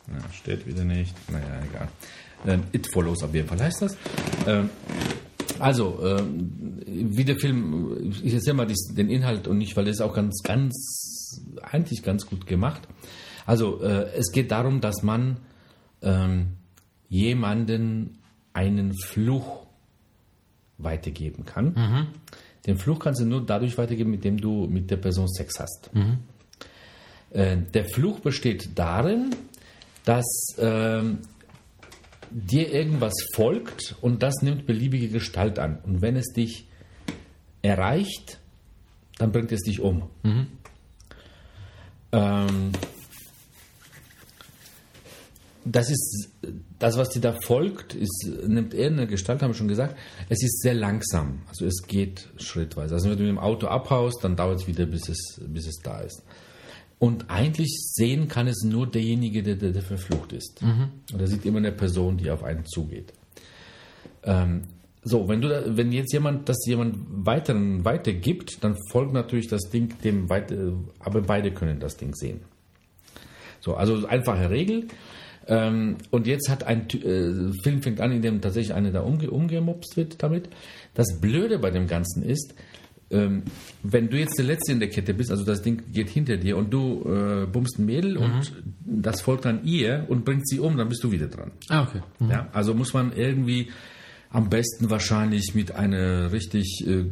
ja, steht wieder nicht. Naja, egal. It Follows auf jeden Fall heißt das. Ähm, also, ähm, wie der Film, ich erzähle mal den Inhalt und nicht, weil ist auch ganz, ganz, eigentlich ganz gut gemacht. Also, äh, es geht darum, dass man ähm, jemanden einen Fluch weitergeben kann. Den Fluch kannst du nur dadurch weitergeben, mit dem du mit der Person Sex hast. Äh, der Fluch besteht darin, dass ähm, dir irgendwas folgt und das nimmt beliebige Gestalt an. Und wenn es dich erreicht, dann bringt es dich um. Ähm, das ist das, was dir da folgt, ist, nimmt eher eine Gestalt, haben wir schon gesagt. Es ist sehr langsam. Also es geht schrittweise. Also wenn du mit dem Auto abhaust, dann dauert es wieder, bis es, bis es da ist. Und eigentlich sehen kann es nur derjenige, der, der, der verflucht ist. Und er sieht immer eine Person, die auf einen zugeht. Ähm, so, wenn du da, wenn jetzt jemand das jemand weiteren weitergibt, dann folgt natürlich das Ding dem weiter, aber beide können das Ding sehen. So, also einfache Regel. Ähm, und jetzt hat ein äh, Film fängt an, in dem tatsächlich einer da umge umgemobst wird damit. Das Blöde bei dem Ganzen ist, ähm, wenn du jetzt der Letzte in der Kette bist, also das Ding geht hinter dir und du äh, bummst ein Mädel und das folgt dann ihr und bringt sie um, dann bist du wieder dran. Ah, okay. Ja, also muss man irgendwie am besten wahrscheinlich mit einer richtig äh,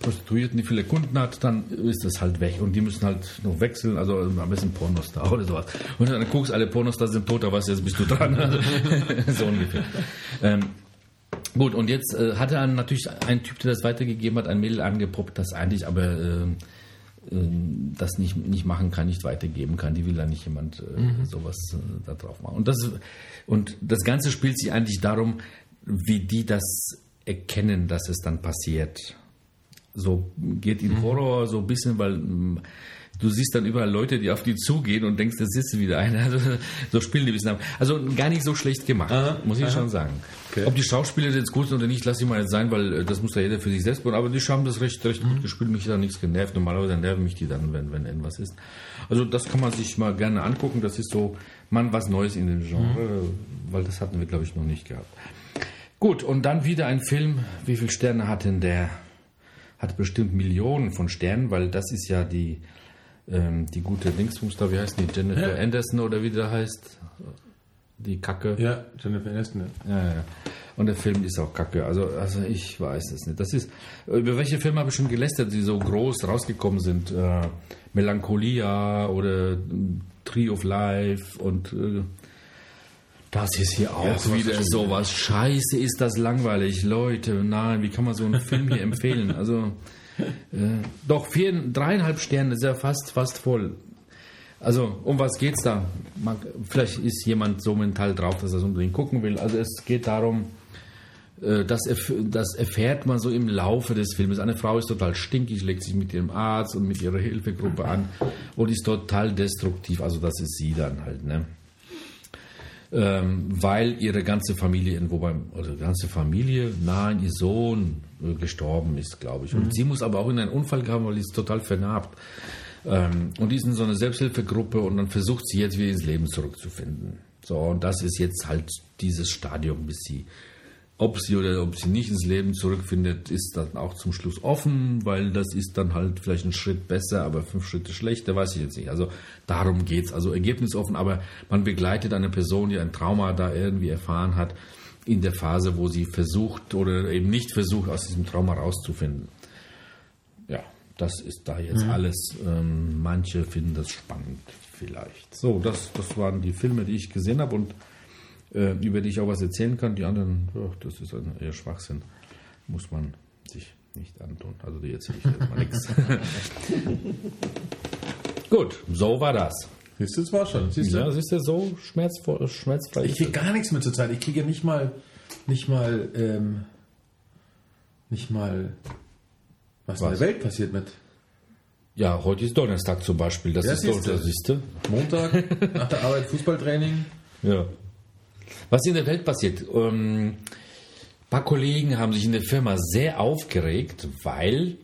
Prostituierten, die viele Kunden hat, dann ist das halt weg. Und die müssen halt noch wechseln, also am besten Pornostar oder sowas. Und dann guckst alle Pornostars sind tot, da weißt du, jetzt bist du dran. Also, so ungefähr. Ähm, gut, und jetzt äh, hatte dann natürlich ein Typ, der das weitergegeben hat, ein Mädel angepoppt, das eigentlich aber äh, ähm, das nicht, nicht machen kann, nicht weitergeben kann. Die will da nicht jemand äh, sowas äh, da drauf machen. Und das, und das Ganze spielt sich eigentlich darum, wie die das erkennen, dass es dann passiert. So geht in Horror so ein bisschen, weil mm, du siehst dann überall Leute, die auf die zugehen und denkst, das ist wieder einer. Also, so spielen die ein bisschen ab. Also gar nicht so schlecht gemacht, Aha, muss ich aha. schon sagen. Okay. Ob die Schauspieler jetzt gut sind oder nicht, lass ich mal jetzt sein, weil äh, das muss ja jeder für sich selbst bauen. Aber die haben das recht, recht gut gespielt. Mich da nichts genervt. Normalerweise nerven mich die dann, wenn, wenn irgendwas ist. Also das kann man sich mal gerne angucken. Das ist so mal was Neues in dem Genre, weil das hatten wir, glaube ich, noch nicht gehabt. Gut, und dann wieder ein Film. Wie viele Sterne hat denn der? Hat bestimmt Millionen von Sternen, weil das ist ja die, ähm, die gute Dingsbums da, wie heißt die? Jennifer Anderson oder wie der heißt? Die Kacke. Ja, Jennifer Aniston. Ja. Ja, ja. Und der Film ist auch kacke. Also, also ich weiß es nicht. Das ist, über welche Filme habe ich schon gelästert, die so groß rausgekommen sind? Äh, Melancholia oder Tree of Life und äh, das ist hier auch sowas wieder sowas. Scheiße, ist das langweilig. Leute, nein, wie kann man so einen Film hier empfehlen? Also, äh, doch, vier, dreieinhalb Sterne, ist ja fast, fast voll. Also, um was geht's da? Man, vielleicht ist jemand so mental drauf, dass er es unbedingt gucken will. Also, es geht darum, äh, das, das erfährt man so im Laufe des Filmes. Eine Frau ist total stinkig, legt sich mit ihrem Arzt und mit ihrer Hilfegruppe an und ist total destruktiv. Also, das ist sie dann halt, ne? Ähm, weil ihre ganze Familie irgendwo beim, oder ganze Familie, nein, ihr Sohn äh, gestorben ist, glaube ich. Und sie muss aber auch in einen Unfall gehabt, weil sie ist total vernarbt. Ähm, und die ist in so einer Selbsthilfegruppe und dann versucht sie jetzt wieder ins Leben zurückzufinden. So, und das ist jetzt halt dieses Stadium, bis sie ob sie oder ob sie nicht ins Leben zurückfindet, ist dann auch zum Schluss offen, weil das ist dann halt vielleicht ein Schritt besser, aber fünf Schritte schlechter, weiß ich jetzt nicht. Also darum geht's. Also ergebnisoffen, aber man begleitet eine Person, die ein Trauma da irgendwie erfahren hat, in der Phase, wo sie versucht oder eben nicht versucht, aus diesem Trauma rauszufinden. Ja, das ist da jetzt alles. Ähm, manche finden das spannend vielleicht. So, das, das waren die Filme, die ich gesehen habe und äh, über die ich auch was erzählen kann. Die anderen, ja, das ist ein eher Schwachsinn. Muss man sich nicht antun. Also die erzähle ich jetzt mal nichts. Gut, so war das. Siehst du, das war schon. Siehst du? Ja, siehst du, so schmerzvoll, schmerzfrei. Ich kriege gar nichts mehr zur Zeit. Ich kriege ja nicht mal, nicht mal, ähm, nicht mal, was, in Was? der Welt passiert mit Ja, heute ist Donnerstag zum Beispiel. Das Ja, ist doch, siehst du. das siehst du. Montag, nach der Arbeit Fußballtraining. Ja. Was in der Welt passiert? Ähm, ein paar Kollegen haben sich in der Firma sehr aufgeregt, weil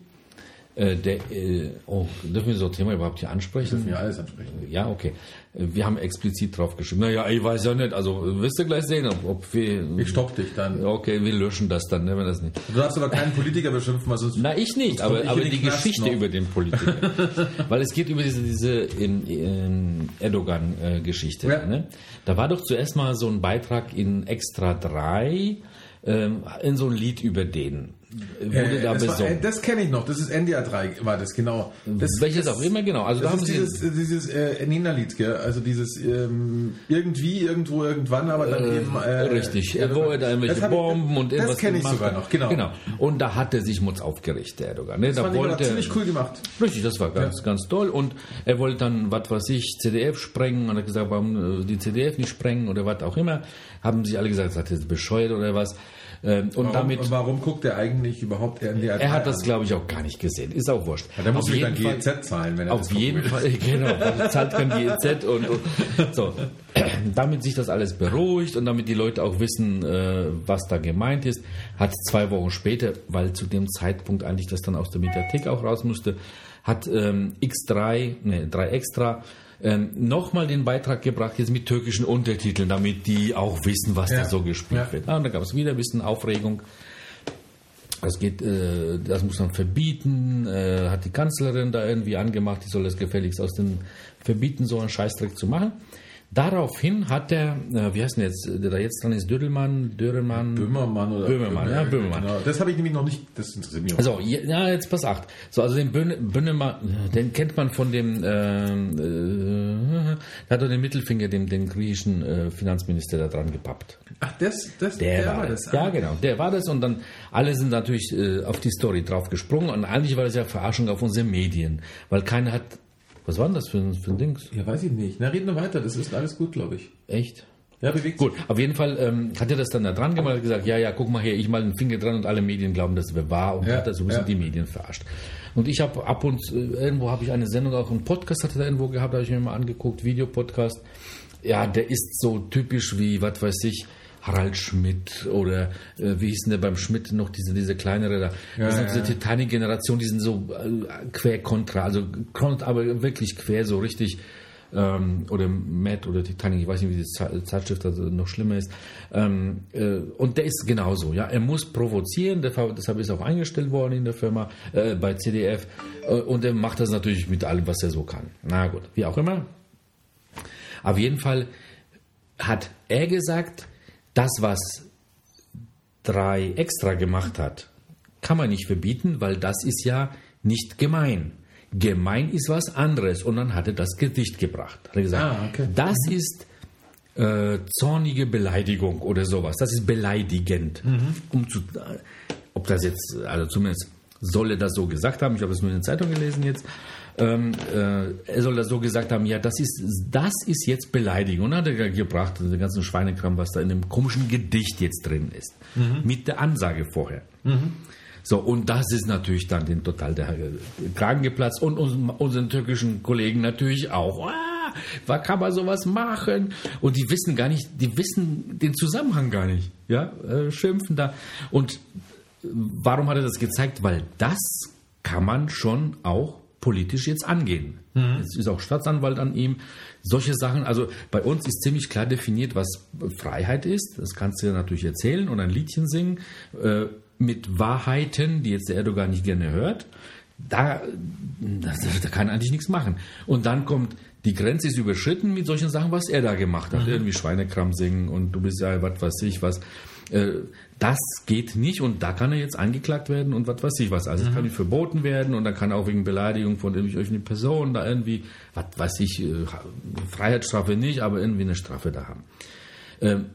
äh, der, äh, oh, dürfen wir so ein Thema überhaupt hier ansprechen? Dürfen wir alles ansprechen. Ja, okay. Wir haben explizit drauf geschrieben. Naja, ich weiß ja nicht. Also wirst du gleich sehen, ob, ob wir. Ich stopp dich dann. Okay, wir löschen das dann, ne, wenn das nicht. Du darfst aber keinen Politiker beschimpfen, weil sonst. Na, ich nicht, aber, aber die Knast Geschichte noch. über den Politiker. Weil es geht über diese, diese Erdogan-Geschichte. Ja. Ne? Da war doch zuerst mal so ein Beitrag in Extra 3, ähm, in so ein Lied über den. Wurde Äh, da das war- besungen. äh, das kenne ich noch. Das ist NDR 3, war das, genau. Das, Welches das, auch immer, genau. Also da Das haben ist sie. dieses, dieses äh, Nina-Lied, gell? Also dieses ähm, irgendwie, irgendwo, irgendwann, aber dann Äh, eben. Äh, richtig, ja, er da irgendwelche das hab ich- Bomben und Das irgendwas kenne ich sogar noch, genau. genau. Und da hat er sich Mutz aufgeregt, der Erdogan. Ne? Das da wollte ziemlich cool gemacht. Richtig, das war ganz, ganz toll. Und er wollte dann, was weiß ich, CDF sprengen und hat gesagt, warum äh, die CDF nicht sprengen oder was auch immer. Haben sich alle gesagt, das ist bescheuert oder was. Ähm, Und Warum, damit, warum guckt er eigentlich überhaupt NDR 3 er hat das, glaube ich, auch gar nicht gesehen. Ist auch wurscht. Ja, der muss sich dann Fall- GEZ zahlen, wenn er das auf jeden will. Fall, genau, dann zahlt kein GEZ und, und so. Damit sich das alles beruhigt und damit die Leute auch wissen, äh, was da gemeint ist, hat zwei Wochen später, weil zu dem Zeitpunkt eigentlich das dann aus der Mediathek auch raus musste, hat ähm, X3, ne, 3 Extra, ähm, nochmal den Beitrag gebracht, jetzt mit türkischen Untertiteln, damit die auch wissen, was Ja. da so gespielt Ja. wird. Ah, und da gab es wieder ein bisschen Aufregung. Das geht, äh, das muss man verbieten, äh, hat die Kanzlerin da irgendwie angemacht, die soll das gefälligst aus dem verbieten, so einen Scheißdreck zu machen. Daraufhin hat der, äh, wie heißt denn jetzt, der da jetzt dran ist, Dödelmann, Dödelmann, Böhmermann oder Böhmermann, ja, Böhmermann. Genau. Das habe ich nämlich noch nicht, das interessiert mich auch. So, ja, jetzt pass acht. So, also den Böhne, Böhnemann, den kennt man von dem, äh, der hat doch den Mittelfinger dem, dem griechischen äh, Finanzminister da dran gepappt. Ach, das, das, Der, war das. Ja, genau, der war das und dann alle sind natürlich äh, auf die Story drauf gesprungen und eigentlich war das ja Verarschung auf unsere Medien, weil keiner hat, was war denn das für ein, für ein Dings? Ja, weiß ich nicht. Na, reden wir weiter. Das ist alles gut, glaube ich. Echt? Ja, bewegt Gut, auf jeden Fall ähm, hat er das dann da dran gemacht und gesagt, ja, ja, guck mal her, ich mal den Finger dran und alle Medien glauben, das wäre wahr und Ja, hat da so ein bisschen ja. die Medien verarscht. Und ich habe ab und äh, irgendwo habe ich eine Sendung, auch einen Podcast hat er da irgendwo gehabt, habe ich mir mal angeguckt, Videopodcast. Ja, der ist so typisch wie, was weiß ich, Harald Schmidt oder äh, wie hieß denn der beim Schmidt noch, diese, diese kleinere da. das ist Ja, noch diese ja. Titanic-Generation, die sind so äh, quer kontra, also kon- aber wirklich quer, so richtig ähm, oder Matt oder Titanic, ich weiß nicht, wie die Ze- Zeitschrift also noch schlimmer ist. Ähm, äh, und der ist genauso, ja. Er muss provozieren, deshalb deshalb ist er auch eingestellt worden in der Firma, äh, bei CDF. Äh, und er macht das natürlich mit allem, was er so kann. Na gut, wie auch immer. Auf jeden Fall hat er gesagt, das, was drei extra gemacht hat, kann man nicht verbieten, weil das ist ja nicht gemein. Gemein ist was anderes. Und dann hat er das Gedicht gebracht. Hat er gesagt, Ah, okay. das ist äh, zornige Beleidigung oder sowas. Das ist beleidigend. Um zu, äh, ob das jetzt, also zumindest soll er das so gesagt haben, ich habe es nur in der Zeitung gelesen jetzt, ähm, äh, er soll das so gesagt haben, ja, das ist, das ist jetzt Beleidigung. Und dann hat er gebracht, den ganzen Schweinekram, was da in dem komischen Gedicht jetzt drin ist. Mit der Ansage vorher. So, und das ist natürlich dann den total der Kragen geplatzt und uns, unseren türkischen Kollegen natürlich auch. Ah, was kann man sowas machen? Und die wissen gar nicht, die wissen den Zusammenhang gar nicht. Ja, äh, schimpfen da. Und warum hat er das gezeigt? Weil das kann man schon auch politisch jetzt angehen. Es ist auch Staatsanwalt an ihm. Solche Sachen, also bei uns ist ziemlich klar definiert, was Freiheit ist. Das kannst du ja natürlich erzählen und ein Liedchen singen äh, mit Wahrheiten, die jetzt der Erdogan nicht gerne hört. Da, das, da kann er eigentlich nichts machen. Und dann kommt, die Grenze ist überschritten mit solchen Sachen, was er da gemacht hat. Irgendwie Schweinekram singen und du bist ja, was weiß ich, was. Das geht nicht und da kann er jetzt angeklagt werden und was weiß ich was. Also es kann nicht verboten werden und dann kann er auch wegen Beleidigung von irgendwelchen Personen da irgendwie, was weiß ich, äh, Freiheitsstrafe nicht, aber irgendwie eine Strafe da haben. Ähm,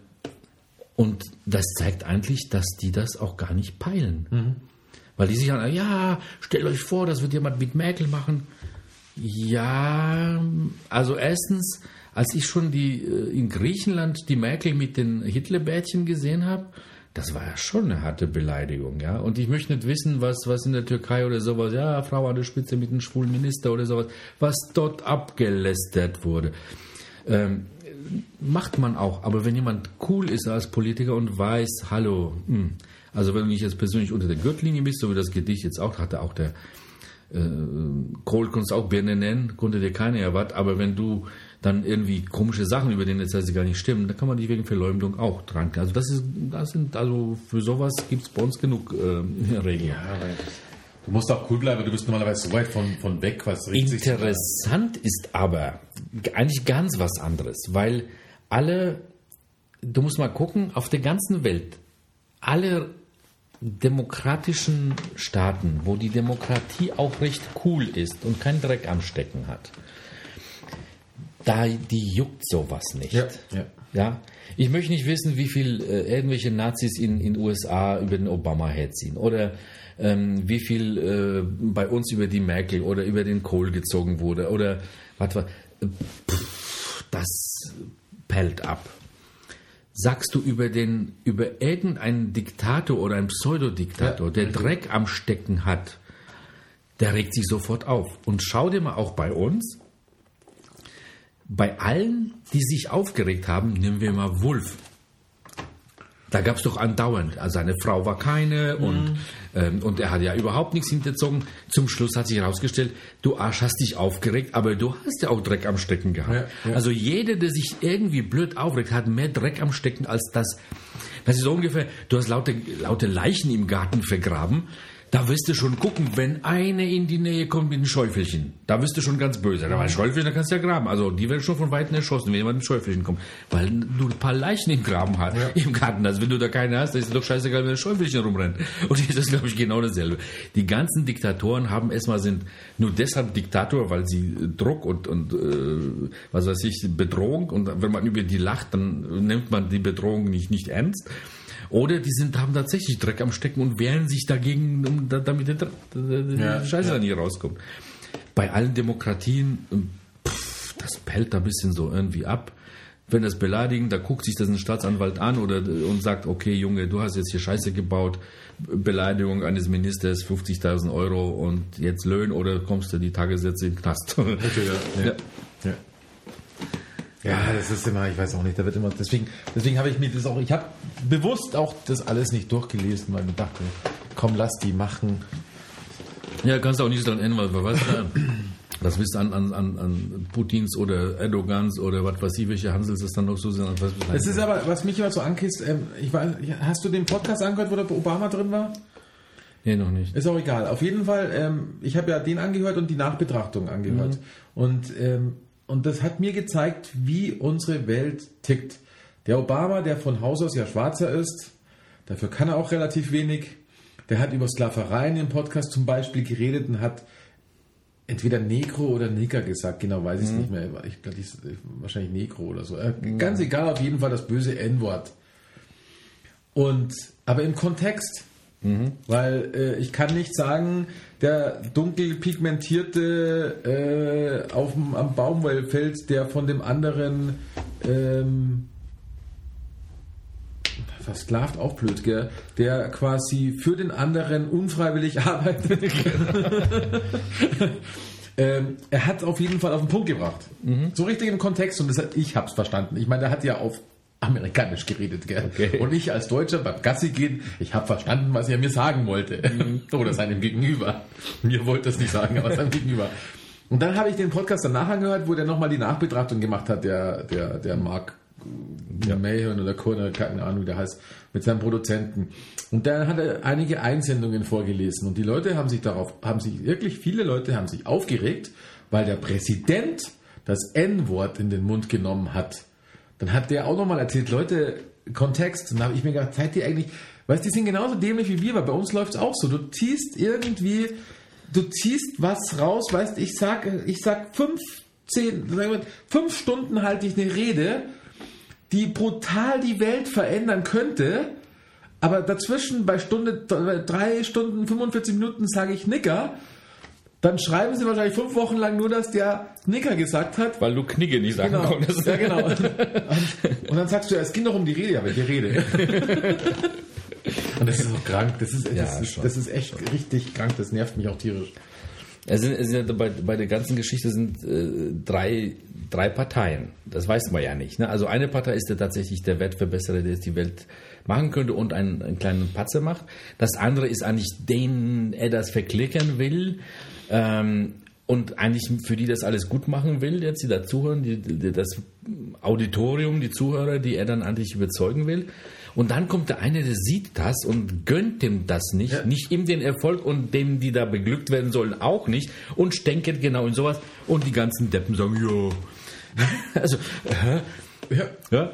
und das zeigt eigentlich, dass die das auch gar nicht peilen. Weil die sich dann, ja, stellt euch vor, das wird jemand mit Merkel machen. Ja, also erstens, als ich schon die äh, in Griechenland die Merkel mit den Hitlerbärtchen gesehen habe, das war ja schon eine harte Beleidigung, ja. Und ich möchte nicht wissen, was, was in der Türkei oder sowas, ja, Frau an der Spitze mit einem schwulen Minister oder sowas, was dort abgelästert wurde. Ähm, macht man auch, aber wenn jemand cool ist als Politiker und weiß, hallo, hm, also wenn du nicht jetzt persönlich unter der Gürtellinie bist, so wie das Gedicht jetzt auch hatte, auch der äh, Kohl konntest auch Birne nennen, konnte dir keiner erwarten, aber wenn du dann irgendwie komische Sachen über den jetzt gar nicht stimmen, dann kann man dich wegen Verleumdung auch dran. Also das ist, das sind, also für sowas gibt es bei uns genug äh, Regeln. Du musst auch cool bleiben, du bist normalerweise so weit von, von weg, was da? Interessant ist aber eigentlich ganz was anderes, weil alle, du musst mal gucken, auf der ganzen Welt, alle demokratischen Staaten, wo die Demokratie auch recht cool ist und keinen Dreck am Stecken hat, da die juckt sowas nicht. Ja, ja. Ja, ich möchte nicht wissen, wie viel äh, irgendwelche Nazis in in USA über den Obama herziehen oder ähm, wie viel äh, bei uns über die Merkel oder über den Kohl gezogen wurde oder was war. pff, Das pellt ab. Sagst du über den über irgendeinen Diktator oder einen Pseudodiktator, der Dreck am Stecken hat, der regt sich sofort auf. Und schau dir mal auch bei uns, bei allen, die sich aufgeregt haben, nehmen wir mal Wolf. Da gab es doch andauernd. Also seine Frau war keine und, ähm, und er hat ja überhaupt nichts hinterzogen. Zum Schluss hat sich herausgestellt, du Arsch hast dich aufgeregt, aber du hast ja auch Dreck am Stecken gehabt. Ja, ja. Also jeder, der sich irgendwie blöd aufregt, hat mehr Dreck am Stecken als das. Das ist so ungefähr, du hast laute, laute Leichen im Garten vergraben. Da wirst du schon gucken, wenn eine in die Nähe kommt mit einem Schäufelchen. Da wirst du schon ganz böse. Da war ein Schäufelchen, da kannst du ja graben. Also die werden schon von Weitem erschossen, wenn jemand mit einem Schäufelchen kommt. Weil du ein paar Leichen im Graben hast, im Garten hast. Wenn du da keine hast, dann ist es doch scheißegal, wenn ein Schäufelchen rumrennt. Und hier ist das, glaube ich, genau dasselbe. Die ganzen Diktatoren haben erstmal sind nur deshalb Diktator, weil sie Druck und, und äh, was weiß ich, Bedrohung und wenn man über die lacht, dann nimmt man die Bedrohung nicht, nicht ernst. Oder die sind, haben tatsächlich Dreck am Stecken und wehren sich dagegen, um, da- damit der, Ja, Scheiße ja. dann hier rauskommt. Bei allen Demokratien, ähm, pff, das pellt da ein bisschen so irgendwie ab. Wenn das beleidigen, da guckt sich das ein Staatsanwalt an oder und sagt, okay Junge, du hast jetzt hier Scheiße gebaut, Beleidigung eines Ministers 50.000 Euro und jetzt Löhn oder kommst du die Tagessätze in den Knast. Ja. Ja. Ja. Ja, das ist immer, ich weiß auch nicht, da wird immer, deswegen, deswegen habe ich mir das auch, ich habe bewusst auch das alles nicht durchgelesen, weil ich dachte, komm, lass die machen. Ja, kannst auch nicht dran ändern, weil was da, das wisst an, an, an, an Putins oder Erdogans oder was weiß ich, welche Hansels es dann noch so sind. Was, Es ist aber, was mich immer so ankisst, ähm, ich weiß, hast du den Podcast angehört, wo der Obama drin war? nee, noch nicht. Ist auch egal. Auf jeden Fall, ähm, ich habe ja den angehört und die Nachbetrachtung angehört. Und, ähm, und das hat mir gezeigt, wie unsere Welt tickt. Der Obama, der von Haus aus ja schwarzer ist, da Dafür kann er auch relativ wenig. Der hat über Sklaverei in dem Podcast zum Beispiel geredet und hat entweder Negro oder Neger gesagt, genau weiß ich es nicht mehr. Ich glaube, wahrscheinlich Negro oder so. Äh, Ganz egal, auf jeden Fall das böse N-Wort. Und aber im Kontext. Weil äh, ich kann nicht sagen, der dunkel pigmentierte äh, auf dem, am Baumwollfeld, der von dem anderen ähm, versklavt auch blöd, gell? der quasi für den anderen unfreiwillig arbeitet. ähm, er hat auf jeden Fall auf den Punkt gebracht. So richtig im Kontext und das ich hab's verstanden. Ich meine, der hat ja auf amerikanisch geredet, gell? Okay. Und ich als Deutscher beim Gassi gehen, ich habe verstanden, was er mir sagen wollte. Oder seinem Gegenüber. Mir wollte es nicht sagen, aber seinem Gegenüber. Und dann habe ich den Podcast danach angehört, wo der nochmal die Nachbetrachtung gemacht hat, der, der, der Mark ja. Mayhem oder Corner, keine Ahnung, wie der heißt, mit seinem Produzenten. Und dann hat er einige Einsendungen vorgelesen und die Leute haben sich darauf, haben sich, wirklich viele Leute haben sich aufgeregt, weil der Präsident das N-Wort in den Mund genommen hat. Dann hat der auch nochmal erzählt, Leute, Kontext. Und da habe ich mir gedacht, seid ihr eigentlich, weißt du, die sind genauso dämlich wie wir, weil bei uns läuft es auch so. Du ziehst irgendwie, du ziehst was raus, weißt ich sag, ich sag fünf, zehn, fünf Stunden halte ich eine Rede, die brutal die Welt verändern könnte, aber dazwischen bei Stunde, drei Stunden, 45 Minuten sage ich Nicker, dann schreiben sie wahrscheinlich fünf Wochen lang nur, dass der Nicker gesagt hat. Weil du Knigge nicht sagen Genau. konntest. Ja, genau. Und, und dann sagst du, ja, es ging doch um die Rede, ja, welche Rede? Und das ist auch krank. Das ist, Ja, das, ist, schon. das ist echt richtig krank. Das nervt mich auch tierisch. Es sind, es sind ja bei, bei der ganzen Geschichte sind äh, drei, drei Parteien. Das weiß man ja nicht. Ne? Also eine Partei ist ja tatsächlich der Weltverbesserer, der jetzt die Welt machen könnte und einen, einen kleinen Patzer macht. Das andere ist eigentlich, den er das verklickern will. Ähm, und eigentlich für die das alles gut machen will, jetzt die dazuhören, die, die, das Auditorium, die Zuhörer, die er dann eigentlich überzeugen will. Und dann kommt der eine, der sieht das und gönnt dem das nicht, Ja. nicht ihm den Erfolg und dem, die da beglückt werden sollen, auch nicht und stänkert genau in sowas und die ganzen Deppen sagen, ja. Also, hä? Ja. Ja?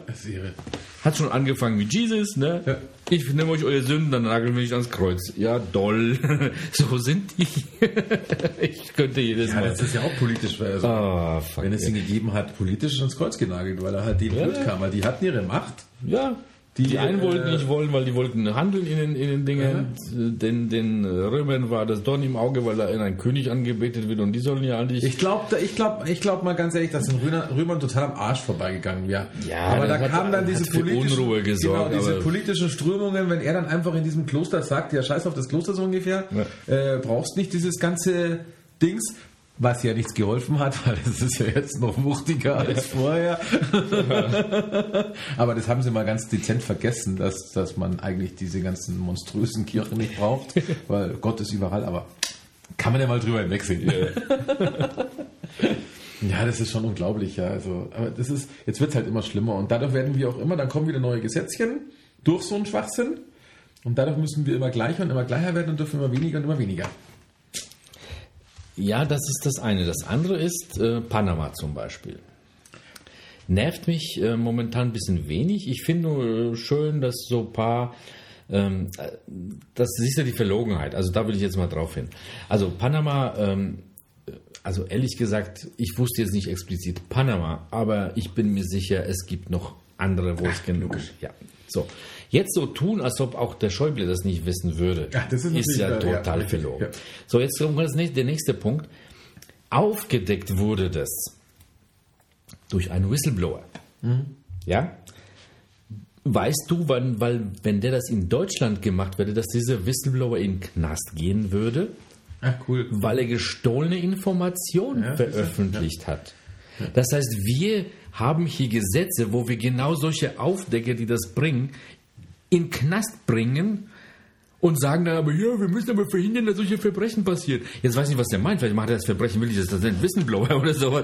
Hat schon angefangen wie Jesus, ne? Ja. Ich nehme euch eure Sünden, dann nageln wir mich ans Kreuz. Ja, doll. so sind die. ich könnte jedes Ja, Mal. das ist ja auch politisch. weil Also, Ah, wenn es ihn gegeben hat, politisch ans Kreuz genagelt, weil er halt den Ja, blöd kam. Weil die hatten ihre Macht. Ja. Die, Die, einen wollten äh, nicht wollen, weil die wollten handeln in den, in den Dingen. Den, den Römern war das Dorn im Auge, weil da ein König angebetet wird und die sollen ja eigentlich. Ich glaube ich glaub, ich glaub mal ganz ehrlich, dass den Römern, Römern total am Arsch vorbeigegangen wäre. Ja, aber da kamen dann diese politischen, Unruhe gesorgt, genau, diese politischen Strömungen, wenn er dann einfach in diesem Kloster sagt, ja scheiß auf das Kloster so ungefähr, äh, brauchst nicht dieses ganze Dings, was ja nichts geholfen hat, weil es ist ja jetzt noch wuchtiger als vorher. aber das haben sie mal ganz dezent vergessen, dass, dass man eigentlich diese ganzen monströsen Kirchen nicht braucht, weil Gott ist überall, aber kann man ja mal drüber hinwegsehen. Ja, das ist schon unglaublich, ja. Also, aber das ist, jetzt wird es halt immer schlimmer und dadurch werden wir auch immer, dann kommen wieder neue Gesetzchen durch so einen Schwachsinn und dadurch müssen wir immer gleicher und immer gleicher werden und dürfen immer weniger und immer weniger. Ja, das ist das eine. Das andere ist äh, Panama zum Beispiel. Nervt mich äh, momentan ein bisschen wenig. Ich finde nur äh, schön, dass so ein paar. Ähm, äh, das ist ja die Verlogenheit. Also da will ich jetzt mal drauf hin. Also Panama. Ähm, also ehrlich gesagt, ich wusste jetzt nicht explizit Panama, aber ich bin mir sicher, es gibt noch andere, wo es genug ist. Ja. So. Jetzt so tun, als ob auch der Schäuble das nicht wissen würde, Ja, das ist natürlich, ja ja, total richtig, verlogen. ja. So, jetzt kommt das nächste, der nächste Punkt. Aufgedeckt wurde das durch einen Whistleblower. Ja? Weißt du, wann, weil, wenn der das in Deutschland gemacht würde, dass dieser Whistleblower in den Knast gehen würde? Ah, cool. weil er gestohlene Informationen Ja, veröffentlicht hat. Das heißt, wir haben hier Gesetze, wo wir genau solche Aufdecker, die das bringen, in Knast bringen und sagen dann aber, ja, wir müssen aber verhindern, dass solche Verbrechen passieren. Jetzt weiß ich nicht, was der meint. Vielleicht macht er das Verbrechen, will ich das, das ist ein Whistleblower oder so.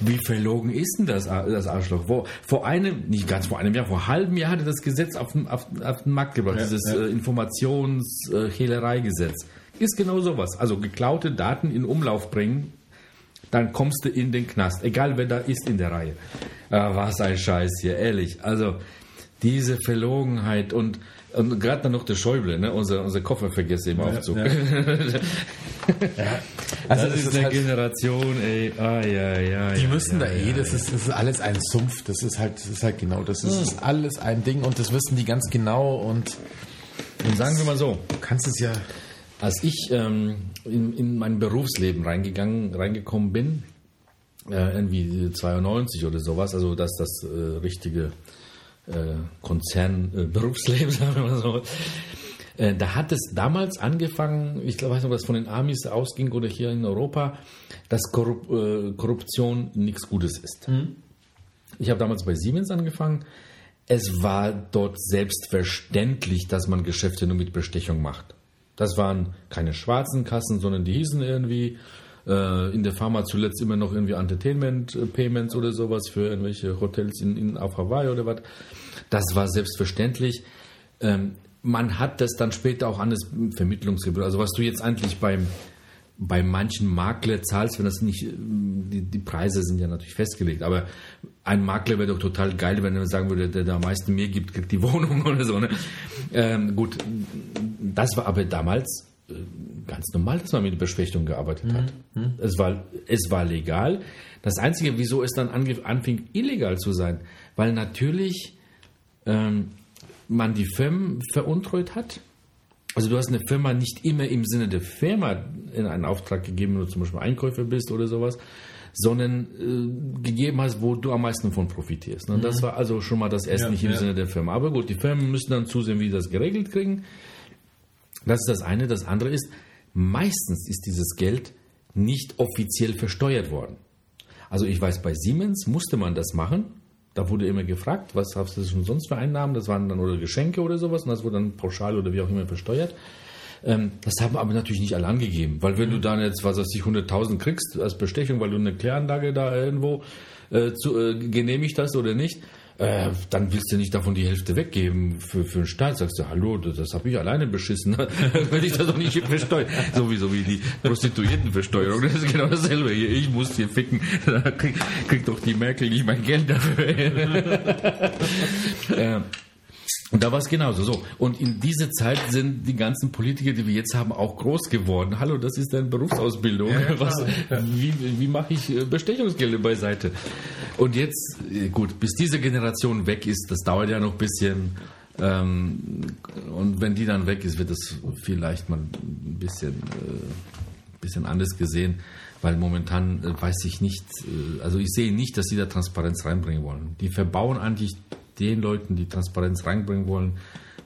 Wie verlogen ist denn das, das Arschloch? Wo, vor einem, nicht ganz vor einem Jahr, vor einem halben Jahr hat er das Gesetz auf den, auf, auf den Markt gebracht, Ja, dieses ja. äh, Informationshehlereigesetz. Ist genau sowas. Also geklaute Daten in Umlauf bringen, dann kommst du in den Knast. Egal wer da ist in der Reihe. Ah, was ein Scheiß hier, ehrlich. Also diese Verlogenheit und Und gerade dann noch der Schäuble, ne? unser, unser Koffer vergesse im Aufzug. ja. Also Also das es ist eine halt- Generation, ey. Ah, ja, ja, Die ja, müssen ja, da ja, eh, das, ja. ist, das ist alles ein Sumpf, das ist halt, das ist halt genau, das ist, ist alles ein Ding und das wissen die ganz genau und Und sagen wir mal so, du kannst es ja, als ich ähm, in, in mein Berufsleben reingegangen, reingekommen bin, äh, irgendwie 92 oder sowas, also das das äh, richtige äh, Konzern-Berufsleben, sagen wir mal so. Äh, da hat es damals angefangen, ich glaube, weiß nicht, ob das von den Amis ausging oder hier in Europa, dass Korrup äh, Korruption nichts Gutes ist. Ich habe damals bei Siemens angefangen. Es war dort selbstverständlich, dass man Geschäfte nur mit Bestechung macht. Das waren keine schwarzen Kassen, sondern die hießen irgendwie äh, in der Pharma zuletzt immer noch irgendwie Entertainment äh, Payments oder sowas für irgendwelche Hotels in, in, auf Hawaii oder was. Das war selbstverständlich. Ähm, man hat das dann später auch an das Vermittlungsgebühr. Also was du jetzt eigentlich beim bei manchen Makler zahlst, wenn das nicht, ähm, die, die Preise sind ja natürlich festgelegt, aber ein Makler wäre doch total geil, wenn er sagen würde, der, der am meisten mehr gibt, kriegt die Wohnung oder so. Ne? Ähm, gut, das war aber damals äh, ganz normal, dass man mit Bestechung gearbeitet hat. Es, war, es war legal. Das Einzige, wieso es dann anfing, illegal zu sein, weil natürlich ähm, man die Firmen veruntreut hat. Also du hast eine Firma nicht immer im Sinne der Firma in einen Auftrag gegeben, wenn du zum Beispiel Einkäufer bist oder sowas, sondern äh, gegeben hast, wo du am meisten von profitierst. Ne? Das war also schon mal das erste Ja, nicht im ja. Sinne der Firma. Aber gut, die Firmen müssen dann zusehen, wie sie das geregelt kriegen. Das ist das eine. Das andere ist, meistens ist dieses Geld nicht offiziell versteuert worden. Also ich weiß, bei Siemens musste man das machen. Da wurde immer gefragt, was hast du schon sonst für Einnahmen? Das waren dann oder Geschenke oder sowas und das wurde dann pauschal oder wie auch immer versteuert. Ähm, das haben aber natürlich nicht alle angegeben, weil wenn du dann jetzt, was weiß ich, 100.000 kriegst als Bestechung, weil du eine Kläranlage da irgendwo äh, zu, äh, genehmigt hast oder nicht, äh, dann willst du nicht davon die Hälfte weggeben für, für den Staat. Sagst du, hallo, das, habe ich alleine beschissen. Will ich das doch nicht versteuern. Sowieso wie die Prostituiertenversteuerung. Das ist genau dasselbe hier. Ich muss hier ficken. Da kriegt krieg doch die Merkel nicht mein Geld dafür. äh, und da war es genauso. So. Und in dieser Zeit sind die ganzen Politiker, die wir jetzt haben, auch groß geworden. Hallo, das ist deine Berufsausbildung. Was, Wie, wie mache ich äh, Bestechungsgelder beiseite? Und jetzt, äh, gut, bis diese Generation weg ist, das dauert ja noch ein bisschen. Ähm, und wenn die dann weg ist, wird das vielleicht mal ein bisschen, äh, bisschen anders gesehen. Weil momentan weiß ich nicht, also ich sehe nicht, dass sie da Transparenz reinbringen wollen. Die verbauen eigentlich den Leuten, die Transparenz reinbringen wollen,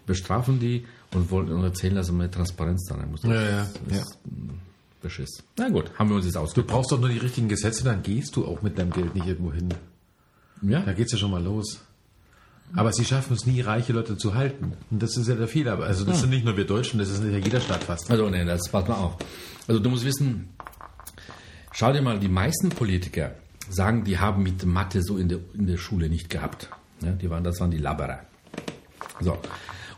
bestrafen die und wollen und erzählen, dass mehr Transparenz da rein muss. Das Ja, ja, ist ja. Beschiss. Na gut, haben wir uns jetzt du ausgedacht. brauchst doch nur die richtigen Gesetze, dann gehst du auch mit deinem Geld nicht irgendwo hin. Da Ja? geht's ja schon mal los. Aber sie schaffen es nie, reiche Leute zu halten. Und das ist ja der Fehler. Also das sind nicht nur wir Deutschen, das ist ja jeder Staat fast. Also, nee, das passt mal auf. Also, du musst wissen, schau dir mal, die meisten Politiker sagen, die haben mit Mathe so in der, in der Schule nicht gehabt. Ja, die waren, das waren die Labberer. So.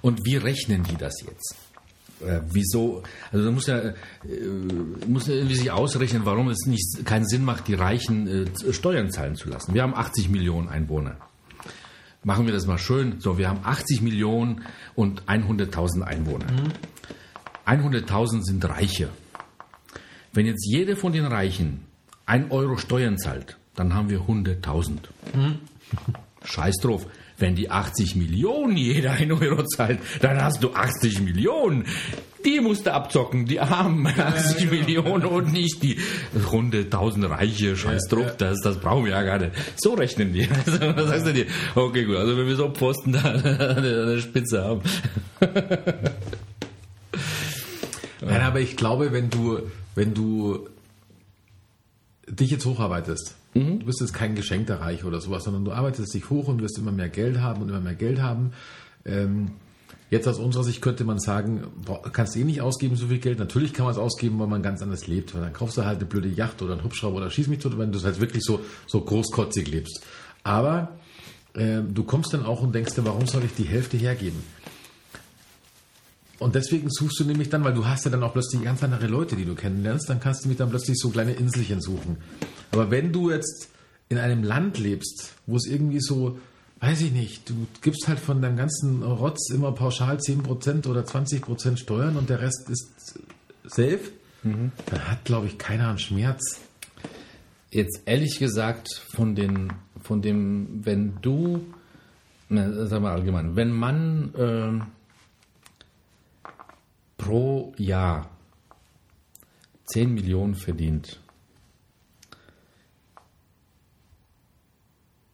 Und wie rechnen die das jetzt? Äh, wieso? Also, da muss ja, äh, muss ja irgendwie sich ausrechnen, warum es nicht keinen Sinn macht, die Reichen äh, Steuern zahlen zu lassen. Wir haben 80 Millionen Einwohner. Machen wir das mal schön. So, wir haben 80 Millionen und 100.000 Einwohner. 100.000 sind Reiche. Wenn jetzt jeder von den Reichen 1 Euro Steuern zahlt, dann haben wir 100.000. Scheiß drauf. Wenn die 80 Millionen jeder 1 Euro zahlt, dann hast du 80 Millionen. Die musst du abzocken, die armen 80 Millionen und nicht die 100.000 Reiche. Scheiß Ja, drauf, ja. Das, das brauchen wir ja gar nicht. So rechnen die. Also, was sagst du dir? Okay, gut. Also wenn wir so Posten da an der Spitze haben. Nein, aber ich glaube, wenn du, wenn du dich jetzt hocharbeitest, du bist jetzt kein geschenkter Reich oder sowas, sondern du arbeitest dich hoch und wirst immer mehr Geld haben und immer mehr Geld haben. Ähm, jetzt aus unserer Sicht könnte man sagen, kannst du eh nicht ausgeben so viel Geld. Natürlich kann man es ausgeben, weil man ganz anders lebt. Weil dann kaufst du halt eine blöde Yacht oder einen Hubschrauber oder schieß mich tot, wenn du halt wirklich so, so großkotzig lebst. Aber ähm, du kommst dann auch und denkst dir, warum soll ich die Hälfte hergeben? Und deswegen suchst du nämlich dann, weil du hast ja dann auch plötzlich ganz andere Leute, die du kennenlernst, dann kannst du mich dann plötzlich so kleine Inselchen suchen. Aber wenn du jetzt in einem Land lebst, wo es irgendwie so weiß ich nicht, du gibst halt von deinem ganzen Rotz immer pauschal 10% oder 20% Steuern und der Rest ist safe. Mhm. Dann hat, glaube ich, keiner einen Schmerz. Jetzt ehrlich gesagt, von, den, von dem, wenn du, na, sag mal allgemein, wenn man ähm, pro Jahr 10 Millionen verdient,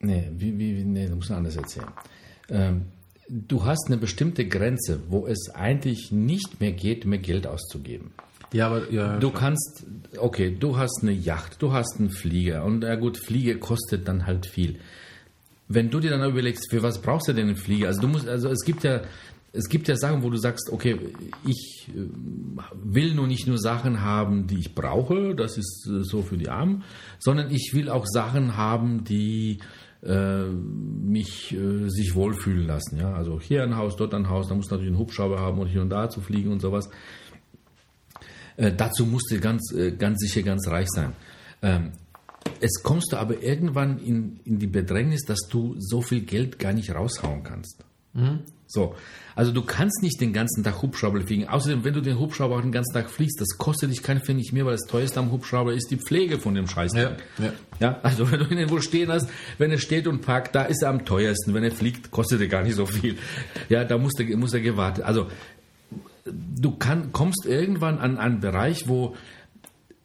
nee, wie, wie, nee, du musst anders erzählen. Ähm, du hast eine bestimmte Grenze, wo es eigentlich nicht mehr geht, mehr Geld auszugeben. Ja, aber ja, Du kannst, okay, du hast eine Yacht, du hast einen Flieger und ja gut, Flieger kostet dann halt viel. Wenn du dir dann überlegst, für was brauchst du denn einen Flieger? Also du musst, also es gibt ja, es gibt ja Sachen, wo du sagst, okay, ich äh, will nur nicht nur Sachen haben, die ich brauche, das ist äh, so für die Armen, sondern ich will auch Sachen haben, die äh, mich äh, sich wohlfühlen lassen. Ja, also hier ein Haus, dort ein Haus, da muss natürlich einen Hubschrauber haben und hier und da zu fliegen und sowas. Äh, dazu musst du ganz, äh, ganz sicher ganz reich sein. Ähm, es kommst du aber irgendwann in, in die Bedrängnis, dass du so viel Geld gar nicht raushauen kannst. So, also du kannst nicht den ganzen Tag Hubschrauber fliegen. Außerdem, wenn du den Hubschrauber auch den ganzen Tag fliegst, das kostet dich kein Pfennig mehr, weil das teuerste am Hubschrauber ist die Pflege von dem Scheiß. Ja, ja. Ja, also wenn du ihn irgendwo stehen hast, wenn er steht und parkt, da ist er am teuersten. Wenn er fliegt, kostet er gar nicht so viel. Ja, da muss er, muss er gewartet. Also du kann, kommst irgendwann an einen Bereich, wo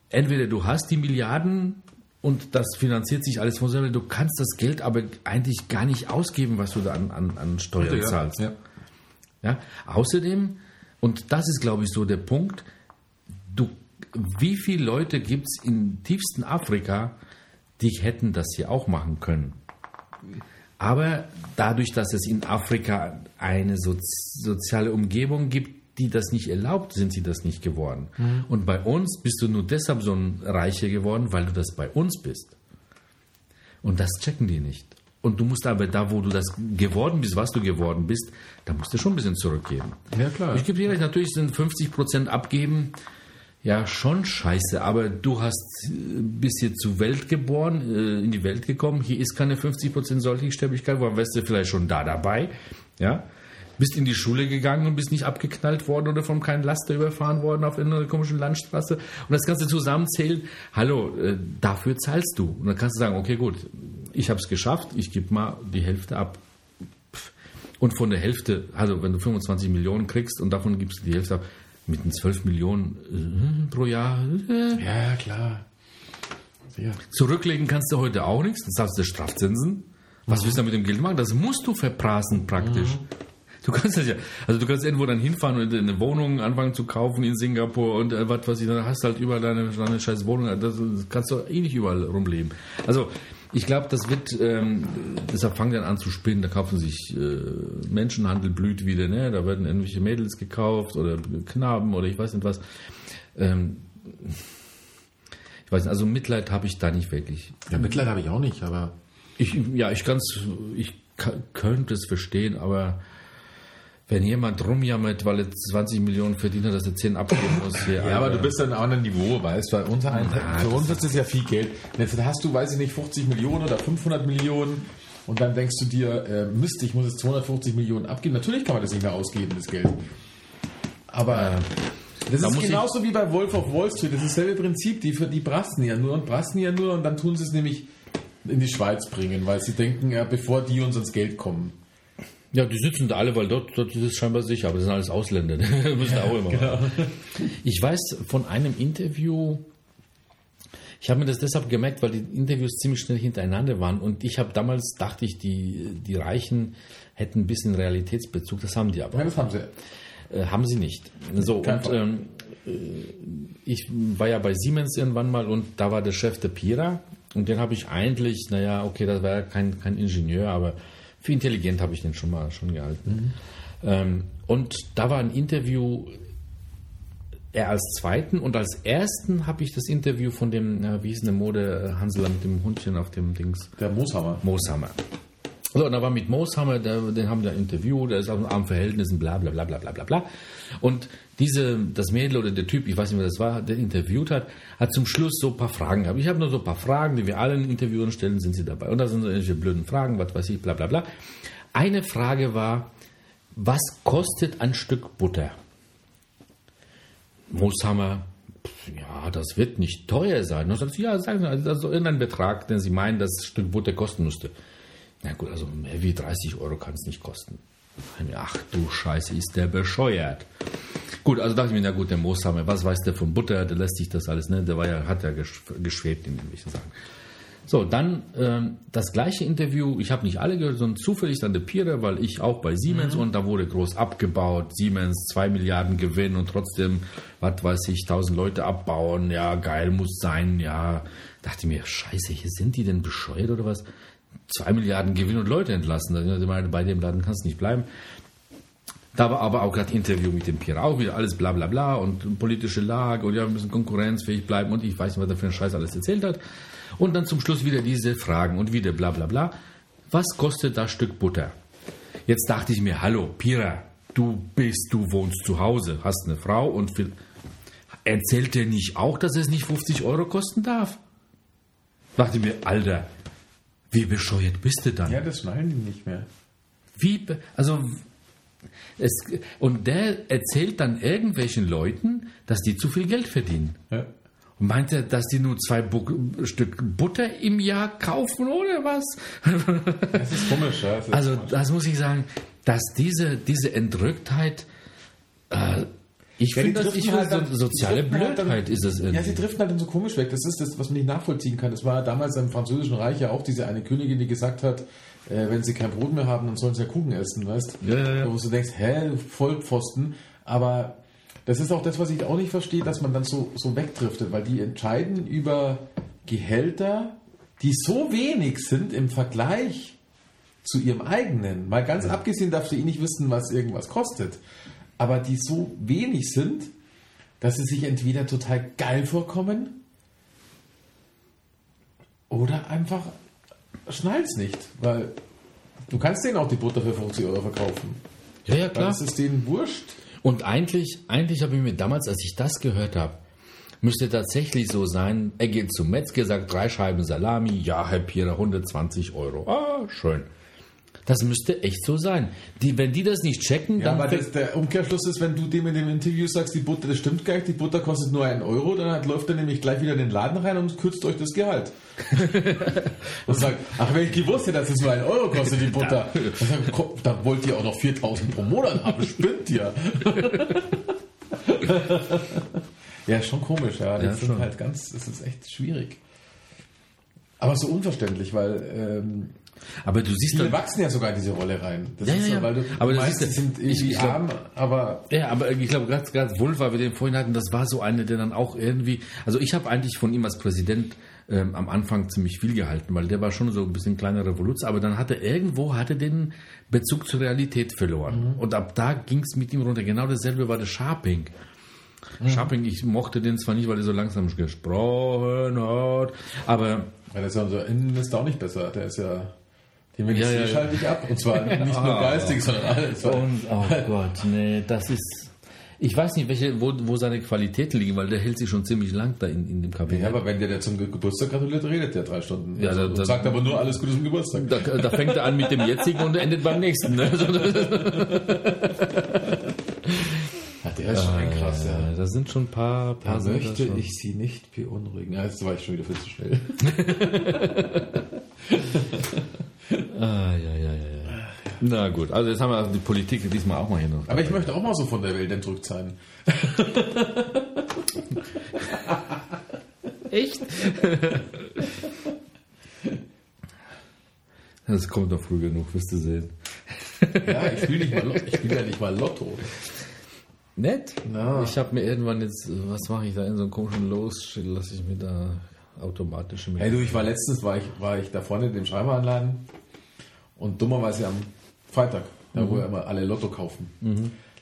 entweder du hast die Milliarden und das finanziert sich alles von selber, du kannst das Geld aber eigentlich gar nicht ausgeben, was du da an, an, an Steuern ja, zahlst. ja. Ja? Außerdem, und das ist, glaube ich, so der Punkt, du, wie viele Leute gibt es im tiefsten Afrika, die hätten das hier auch machen können? Aber dadurch, dass es in Afrika eine sozi soziale Umgebung gibt, die das nicht erlaubt, sind sie das nicht geworden. Und bei uns bist du nur deshalb so ein Reicher geworden, weil du das bei uns bist. Und das checken die nicht. Und du musst aber da, wo du das geworden bist, was du geworden bist, da musst du schon ein bisschen zurückgeben. Ja, klar. Ich gebe dir recht, natürlich sind 50 Prozent abgeben ja schon scheiße, aber du hast äh, bist hier zur Welt geboren, äh, in die Welt gekommen. Hier ist keine 50 Prozent Säuglingssterblichkeit, wo wärst du vielleicht schon da dabei, ja? Bist in die Schule gegangen und bist nicht abgeknallt worden oder von keinem Laster überfahren worden auf irgendeiner komischen Landstraße. Und das kannst du zusammenzählen. Hallo, äh, dafür zahlst du. Und dann kannst du sagen, okay, gut, ich habe es geschafft, ich gebe mal die Hälfte ab. Und von der Hälfte, also wenn du 25 Millionen kriegst und davon gibst du die Hälfte ab, mit den 12 Millionen äh, pro Jahr, äh, Ja, klar. Ja. zurücklegen kannst du heute auch nichts, das hast du Strafzinsen. Was willst du mit dem Geld machen? Das musst du verprassen praktisch. Du kannst das ja, also du kannst irgendwo dann hinfahren und eine Wohnung anfangen zu kaufen in Singapur und äh, was weiß ich, dann hast du halt überall deine, deine scheiß Wohnung, das, das kannst du eh nicht überall rumleben. Also ich glaube, das wird, ähm, deshalb fangen dann an zu spinnen, da kaufen sich äh, Menschenhandel blüht wieder, ne? da werden irgendwelche Mädels gekauft oder Knaben oder ich weiß nicht was. Ähm, ich weiß nicht, also Mitleid habe ich da nicht wirklich. ja, Mitleid habe ich auch nicht, aber Ich, ja, ich kann's, ich könnte es verstehen, aber wenn jemand rumjammert, weil er 20 Millionen verdient hat, dass er 10 abgeben muss hier. Ja, aber du bist dann auch einem Niveau, weißt du, bei uns, Na, für uns ist das ja viel Geld. Und Jetzt hast du, weiß ich nicht, 50 Millionen oder 500 Millionen und dann denkst du dir, äh, Mist, ich muss jetzt 250 Millionen abgeben. Natürlich kann man das nicht mehr ausgeben, das Geld. Aber das da ist genauso wie bei Wolf of Wall Street. Das ist dasselbe Prinzip. Die, die brasten ja nur und brasten ja nur und dann tun sie es nämlich in die Schweiz bringen, weil sie denken, ja, bevor die uns ans Geld kommen. Ja, die sitzen da alle, weil dort, dort ist es scheinbar sicher, aber das sind alles Ausländer. ne? Müssen auch immer. machen. Ich weiß von einem Interview, ich habe mir das deshalb gemerkt, weil die Interviews ziemlich schnell hintereinander waren und ich habe damals, dachte ich, die, die Reichen hätten ein bisschen Realitätsbezug, das haben die aber. Ja, das haben sie. Äh, haben sie nicht. So, Kein und ähm, äh, ich war ja bei Siemens irgendwann mal und da war der Chef der Pira und den habe ich eigentlich, naja, okay, das war ja kein, kein Ingenieur, aber für intelligent habe ich den schon mal schon gehalten. Ähm, und da war ein Interview, er als Zweiten und als Ersten habe ich das Interview von dem, ja, wie hieß denn der Mode Hansel mit dem Hundchen auf dem Dings, Der Mooshammer. Mooshammer. So, und da war mit Mooshammer, der, den haben wir interviewt, der ist aus armen Verhältnissen, bla bla bla bla bla bla bla. Und diese, das Mädel oder der Typ, ich weiß nicht, wer das war, der interviewt hat, hat zum Schluss so ein paar Fragen gehabt. Ich habe nur so ein paar Fragen, die wir allen Interviewern stellen, sind sie dabei. Und da sind so irgendwelche blöden Fragen, was weiß ich, bla bla bla. Eine Frage war, was kostet ein Stück Butter? Mooshammer, ja, das wird nicht teuer sein. Und sagt ja, sagen Sie, also das ist so irgendein Betrag, den Sie meinen, das Stück Butter kosten müsste. Na gut, also mehr wie 30 Euro kann es nicht kosten. Ach du Scheiße, ist der bescheuert. Gut, also dachte ich mir, na gut, der Mooshammer, was weiß der von Butter, der lässt sich das alles, ne? Der war ja, hat ja gesch- geschwebt in irgendwelchen Sachen. So, dann ähm, das gleiche Interview, ich habe nicht alle gehört, sondern zufällig dann der Pierre, weil ich auch bei Siemens und da wurde groß abgebaut, Siemens 2 Milliarden Gewinn und trotzdem, was weiß ich, 1000 Leute abbauen, ja, geil muss sein, ja. Dachte mir, scheiße, hier sind die denn bescheuert oder was? 2 Milliarden Gewinn und Leute entlassen. Bei dem Laden kannst du nicht bleiben. Da war aber auch gerade Interview mit dem Pierre, auch wieder alles bla bla bla und politische Lage und ja, wir müssen konkurrenzfähig bleiben und ich weiß nicht, was er für einen Scheiß alles erzählt hat. Und dann zum Schluss wieder diese Fragen und wieder bla bla bla. Was kostet das Stück Butter? Jetzt dachte ich mir, hallo, Pira, du bist, du wohnst zu Hause, hast eine Frau und viel. Erzählt der nicht auch, dass es nicht 50 Euro kosten darf? Dachte mir, Alter, wie bescheuert bist du dann? Ja, das schneiden die nicht mehr. Wie, also, es, und der erzählt dann irgendwelchen Leuten, dass die zu viel Geld verdienen. Ja. Und meint er, dass die nur zwei Bu Stück Butter im Jahr kaufen oder was? Das ist komisch, ja. Das ist Also, komisch. das muss ich sagen, dass diese, diese Entrücktheit, äh, ich Ja, finde, das finde, halt so, soziale halt Blödheit ist es Ja, irgendwie. sie driften halt dann so komisch weg. Das ist das, was man nicht nachvollziehen kann. Das war damals im Französischen Reich ja auch diese eine Königin, die gesagt hat, äh, wenn sie kein Brot mehr haben, dann sollen sie ja Kuchen essen, weißt Ja, ja, ja. Wo du denkst, hä, du Vollpfosten. Aber das ist auch das, was ich auch nicht verstehe, dass man dann so, so wegdriftet, weil die entscheiden über Gehälter, die so wenig sind im Vergleich zu ihrem eigenen. Mal ganz abgesehen darf sie eh nicht wissen, was irgendwas kostet. Aber die so wenig sind, dass sie sich entweder total geil vorkommen oder einfach schnall's nicht. Weil du kannst denen auch die Butter für 50 Euro verkaufen. ja, ja, klar. das ist denen wurscht. Und eigentlich, eigentlich habe ich mir damals, als ich das gehört habe, müsste tatsächlich so sein, er geht zum Metzger, sagt drei Scheiben Salami, ja, Herr Pierre, 120 Euro. Ah, schön. Das müsste echt so sein. Die, wenn die das nicht checken, Ja, dann aber das, der Umkehrschluss ist, wenn du dem in dem Interview sagst, die Butter, das stimmt gar nicht, die Butter kostet nur einen Euro, dann hat, läuft er nämlich gleich wieder in den Laden rein und kürzt euch das Gehalt. und sagt, ach, wenn ich gewusst hätte, dass es nur einen Euro kostet, die Butter, dann, dann wollt ihr auch noch 4000 pro Monat haben, spinnt ihr. ja, schon komisch, ja. Das Ja, schon. halt ganz, das ist echt schwierig. Aber so unverständlich, weil ähm, aber du siehst viele dann, wachsen ja sogar in diese Rolle rein. Das Ja, ist ja, ja. weil du, Aber du ja- sind irgendwie ich glaub- arm, aber Ja, aber ich glaube, ganz, ganz Vulva, wir den vorhin hatten, das war so eine, der dann auch irgendwie, also ich habe eigentlich von ihm als Präsident ähm, am Anfang ziemlich viel gehalten, weil der war schon so ein bisschen kleiner Revolution, aber dann hatte er irgendwo, hatte den Bezug zur Realität verloren. Und ab da ging es mit ihm runter. Genau dasselbe war der Sharping. Sharping, ich mochte den zwar nicht, weil er so langsam gesprochen hat, aber Ja, das ist ja unser Innen ist auch nicht besser. Der ist ja. Den Ja, ja, ja, schalte ich ab. Und zwar nicht nur geistig, sondern alles. Und, oh Gott, nee, das ist. Ich weiß nicht, welche, wo, wo seine Qualitäten liegen, weil der hält sich schon ziemlich lang da in, in dem Kabinett. Ja, aber wenn der, der zum Ge- Geburtstag gratuliert, redet der drei Stunden. Ja, Also, da- da- sagt aber nur alles Gute zum Geburtstag. Da, da fängt er an mit dem jetzigen und endet beim nächsten. Ne? Also, Ja, der ist schon krass, ja. das sind schon ein paar, paar Da möchte ich sie nicht beunruhigen. Ja, jetzt war ich schon wieder viel zu schnell. Ah, ja, ja, ja, ja. Na gut, also jetzt haben wir die Politik diesmal auch mal hier noch. Aber ich möchte auch mal so von der Welt entrückt sein. Echt? Das kommt doch früh genug, wirst du sehen. Ja, ich spiele nicht mal Lotto. Ich spiele ja nicht mal Lotto. Nett? Na. Ich habe mir irgendwann jetzt, was mache ich da in so einem komischen Los, lasse ich mir da automatische Hey du, ich war letztens, war ich, war ich da vorne in dem Schreibwarenladen und dummerweise am Freitag, da wo ja immer alle Lotto kaufen.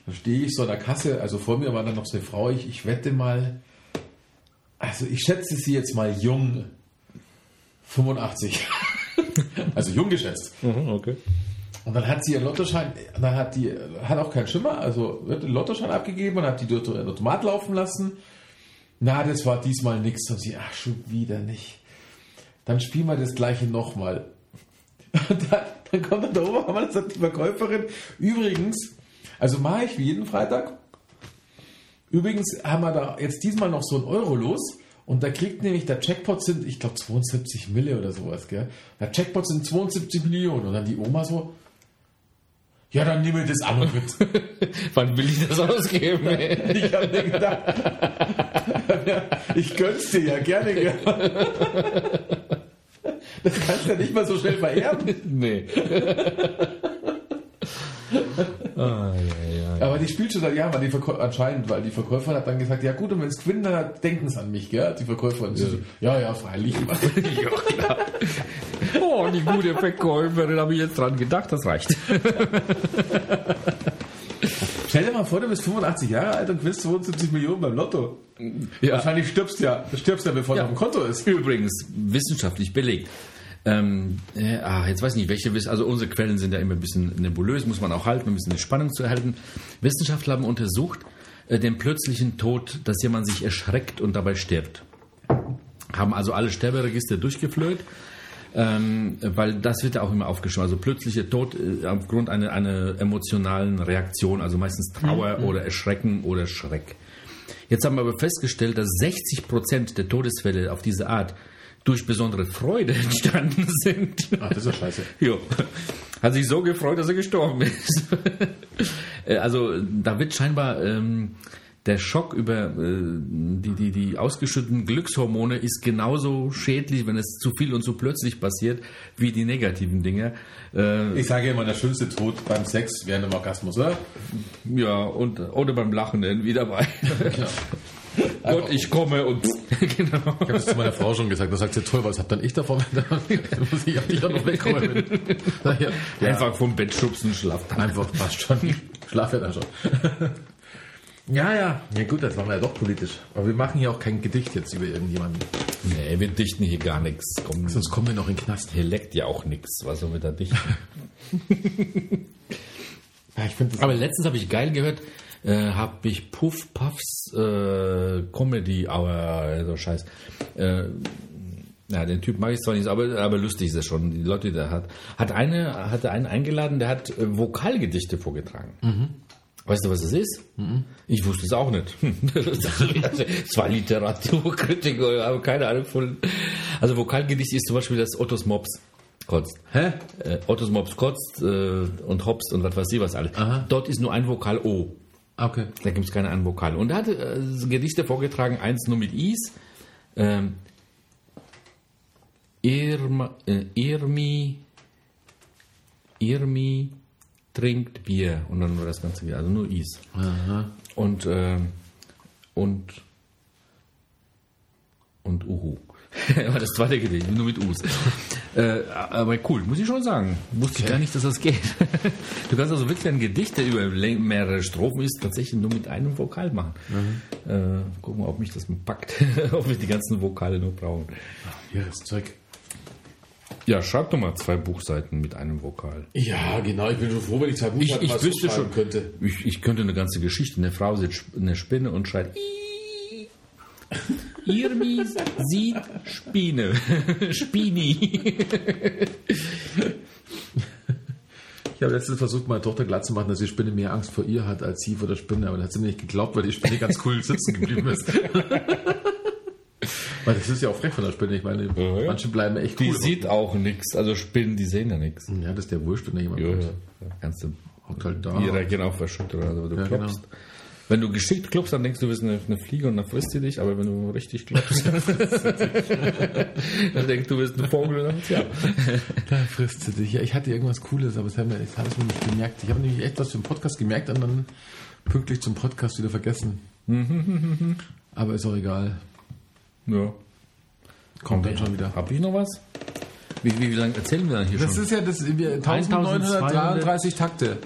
Da stehe ich so an der Kasse, also vor mir war dann noch so eine Frau, ich, ich wette mal, also ich schätze sie jetzt mal jung, 85. Also jung geschätzt. okay. Und dann hat sie ihren Lottoschein, dann hat die, hat auch keinen Schimmer, also wird den Lottoschein abgegeben und hat die durch den Automat laufen lassen. Na, das war diesmal nichts. Und sie, ach, schon wieder nicht. Dann spielen wir das gleiche nochmal. Und dann, dann kommt dann der Oberhammer, dann sagt die Verkäuferin, übrigens, also mache ich wie jeden Freitag. Übrigens haben wir da jetzt diesmal noch so ein Euro los. Und da kriegt nämlich der Jackpot sind, ich glaube 72 Mille oder sowas, gell? Der Jackpot sind 72 Millionen. Und dann die Oma so, ja, dann nehme ich das an und mit. Wann will ich das ausgeben? Ich habe mir gedacht, ich gönn's dir ja gerne. Das kannst du ja nicht mal so schnell vererben. nee. ah, ja, ja. Aber die spielt schon seit Jahren, weil die Verkäu anscheinend, weil die Verkäuferin hat dann gesagt, ja gut, und wenn es gewinnen, dann denken sie an mich, gell? Die Verkäuferin. Ja, ja, ja freilich. ja, klar. Oh, die gute Verkäuferin, habe ich jetzt dran gedacht, das reicht. Stell dir mal vor, du bist 85 Jahre alt und gewinnst 72 Millionen beim Lotto. Ja. Wahrscheinlich stirbst du ja, stirbst ja, bevor Ja. du auf dem Konto ist. Übrigens, wissenschaftlich belegt. Ähm, äh, ah, jetzt weiß ich nicht, welche, also unsere Quellen sind ja immer ein bisschen nebulös, muss man auch halten, ein bisschen die Spannung zu erhalten. Wissenschaftler haben untersucht äh, den plötzlichen Tod, dass jemand sich erschreckt und dabei stirbt. Haben also alle Sterberegister durchgeflöht, ähm, weil das wird ja auch immer aufgeschrieben. Also plötzlicher Tod äh, aufgrund einer, einer emotionalen Reaktion, also meistens Trauer oder Erschrecken oder Schreck. Jetzt haben wir aber festgestellt, dass 60 Prozent der Todesfälle auf diese Art durch besondere Freude entstanden sind. Ach, das ist ja scheiße. Jo. Hat sich so gefreut, dass er gestorben ist. Äh, also da wird scheinbar ähm, der Schock über äh, die, die, die ausgeschütteten Glückshormone ist genauso schädlich, wenn es zu viel und zu plötzlich passiert, wie die negativen Dinge. Äh, Ich sage immer, der schönste Tod beim Sex während dem Orgasmus, oder? ja, und, oder beim Lachen irgendwie dabei. Gott, ich komme und genau. Ich habe das zu meiner Frau schon gesagt. Da sagt sie, toll, was hab dann ich davon? Dann muss ich dich auch noch wegräumen. Naja, ja, Einfach vom Bett schubsen, schlaft. einfach passt schon. Schlaf ja dann schon. Ja, ja. Ja gut, das waren wir ja doch politisch. Aber wir machen hier auch kein Gedicht jetzt über irgendjemanden. Nee, wir dichten hier gar nichts. Komm, Sonst kommen wir noch in den Knast. hier leckt ja auch nichts. Was soll wir da dichten? Ja, ich finde das Aber letztens habe ich geil gehört, äh, habe ich Puff Puffs äh, Comedy Hour, so Scheiß. Äh, ja, den Typ mag ich zwar nicht, aber, aber lustig ist er schon. Die Leute, die der hat. Hat eine, hatte einen eingeladen, der hat äh, Vokalgedichte vorgetragen. Weißt du, was das ist? Ich wusste es auch nicht. Es war Literaturkritiker, habe keine Ahnung von. Also Vokalgedicht ist zum Beispiel das Ottos Mops kotzt. Hä? Äh, Ottos Mops kotzt äh, und hopst und was weiß ich was alles. Aha. Dort ist nur ein Vokal O. Okay. Da gibt es keine anderen Vokale. Und er hatte äh, Gedichte vorgetragen, eins nur mit Is. Ähm, Irma, äh, Irmi, Irmi trinkt Bier. Und dann nur das Ganze wieder, also nur Is. Und, ähm, und, und Uhu. Aber das zweite Gedicht, nur mit Us. Äh, aber cool, muss ich schon sagen. Wusste ich gar nicht, dass das geht. du kannst also wirklich ein Gedicht, der über mehrere Strophen ist, tatsächlich nur mit einem Vokal machen. Äh, gucken wir, ob mich das packt. ob wir die ganzen Vokale nur brauchen. Ja, das Zeug. Ja, schreib doch mal zwei Buchseiten mit einem Vokal. Ja, genau. Ich bin schon froh, wenn ich zwei Ich, Buchstaben ich mal wüsste schon, könnte. Ich, ich könnte eine ganze Geschichte. Eine Frau sieht Sp- eine Spinne und schreit. Irmi sieht Spine. Spini. Ich habe letztens versucht, meine Tochter glatt zu machen, dass die Spinne mehr Angst vor ihr hat als sie vor der Spinne. Aber das hat sie mir nicht geglaubt, weil die Spinne ganz cool sitzen geblieben ist. weil das ist ja auch frech von der Spinne. Ich meine, Ja, ja. manche bleiben echt Die cool. sieht auch nichts. Also Spinnen, die sehen ja nichts. ja, das ist der Wurscht, wenn da jemand Ja, kommt. ja. Kannst du. Hockt halt da. Die reagieren auf Erschütterung. Also du Ja, klopfst. genau. Wenn du geschickt klopfst, dann denkst du, du bist eine, eine Fliege und dann frisst sie dich. Aber wenn du richtig klopfst, dann denkst du, du bist ein Vogel und dann ja. Da frisst sie dich. Ja, ich hatte irgendwas Cooles, aber das habe ich hab mir nicht gemerkt. Ich habe nämlich echt was für den Podcast gemerkt und dann pünktlich zum Podcast wieder vergessen. aber ist auch egal. ja. Kommt dann schon wieder. Hab ich noch was? Wie, wie, wie lange erzählen wir dann hier Das schon? ist ja das wir, 1933 Takte.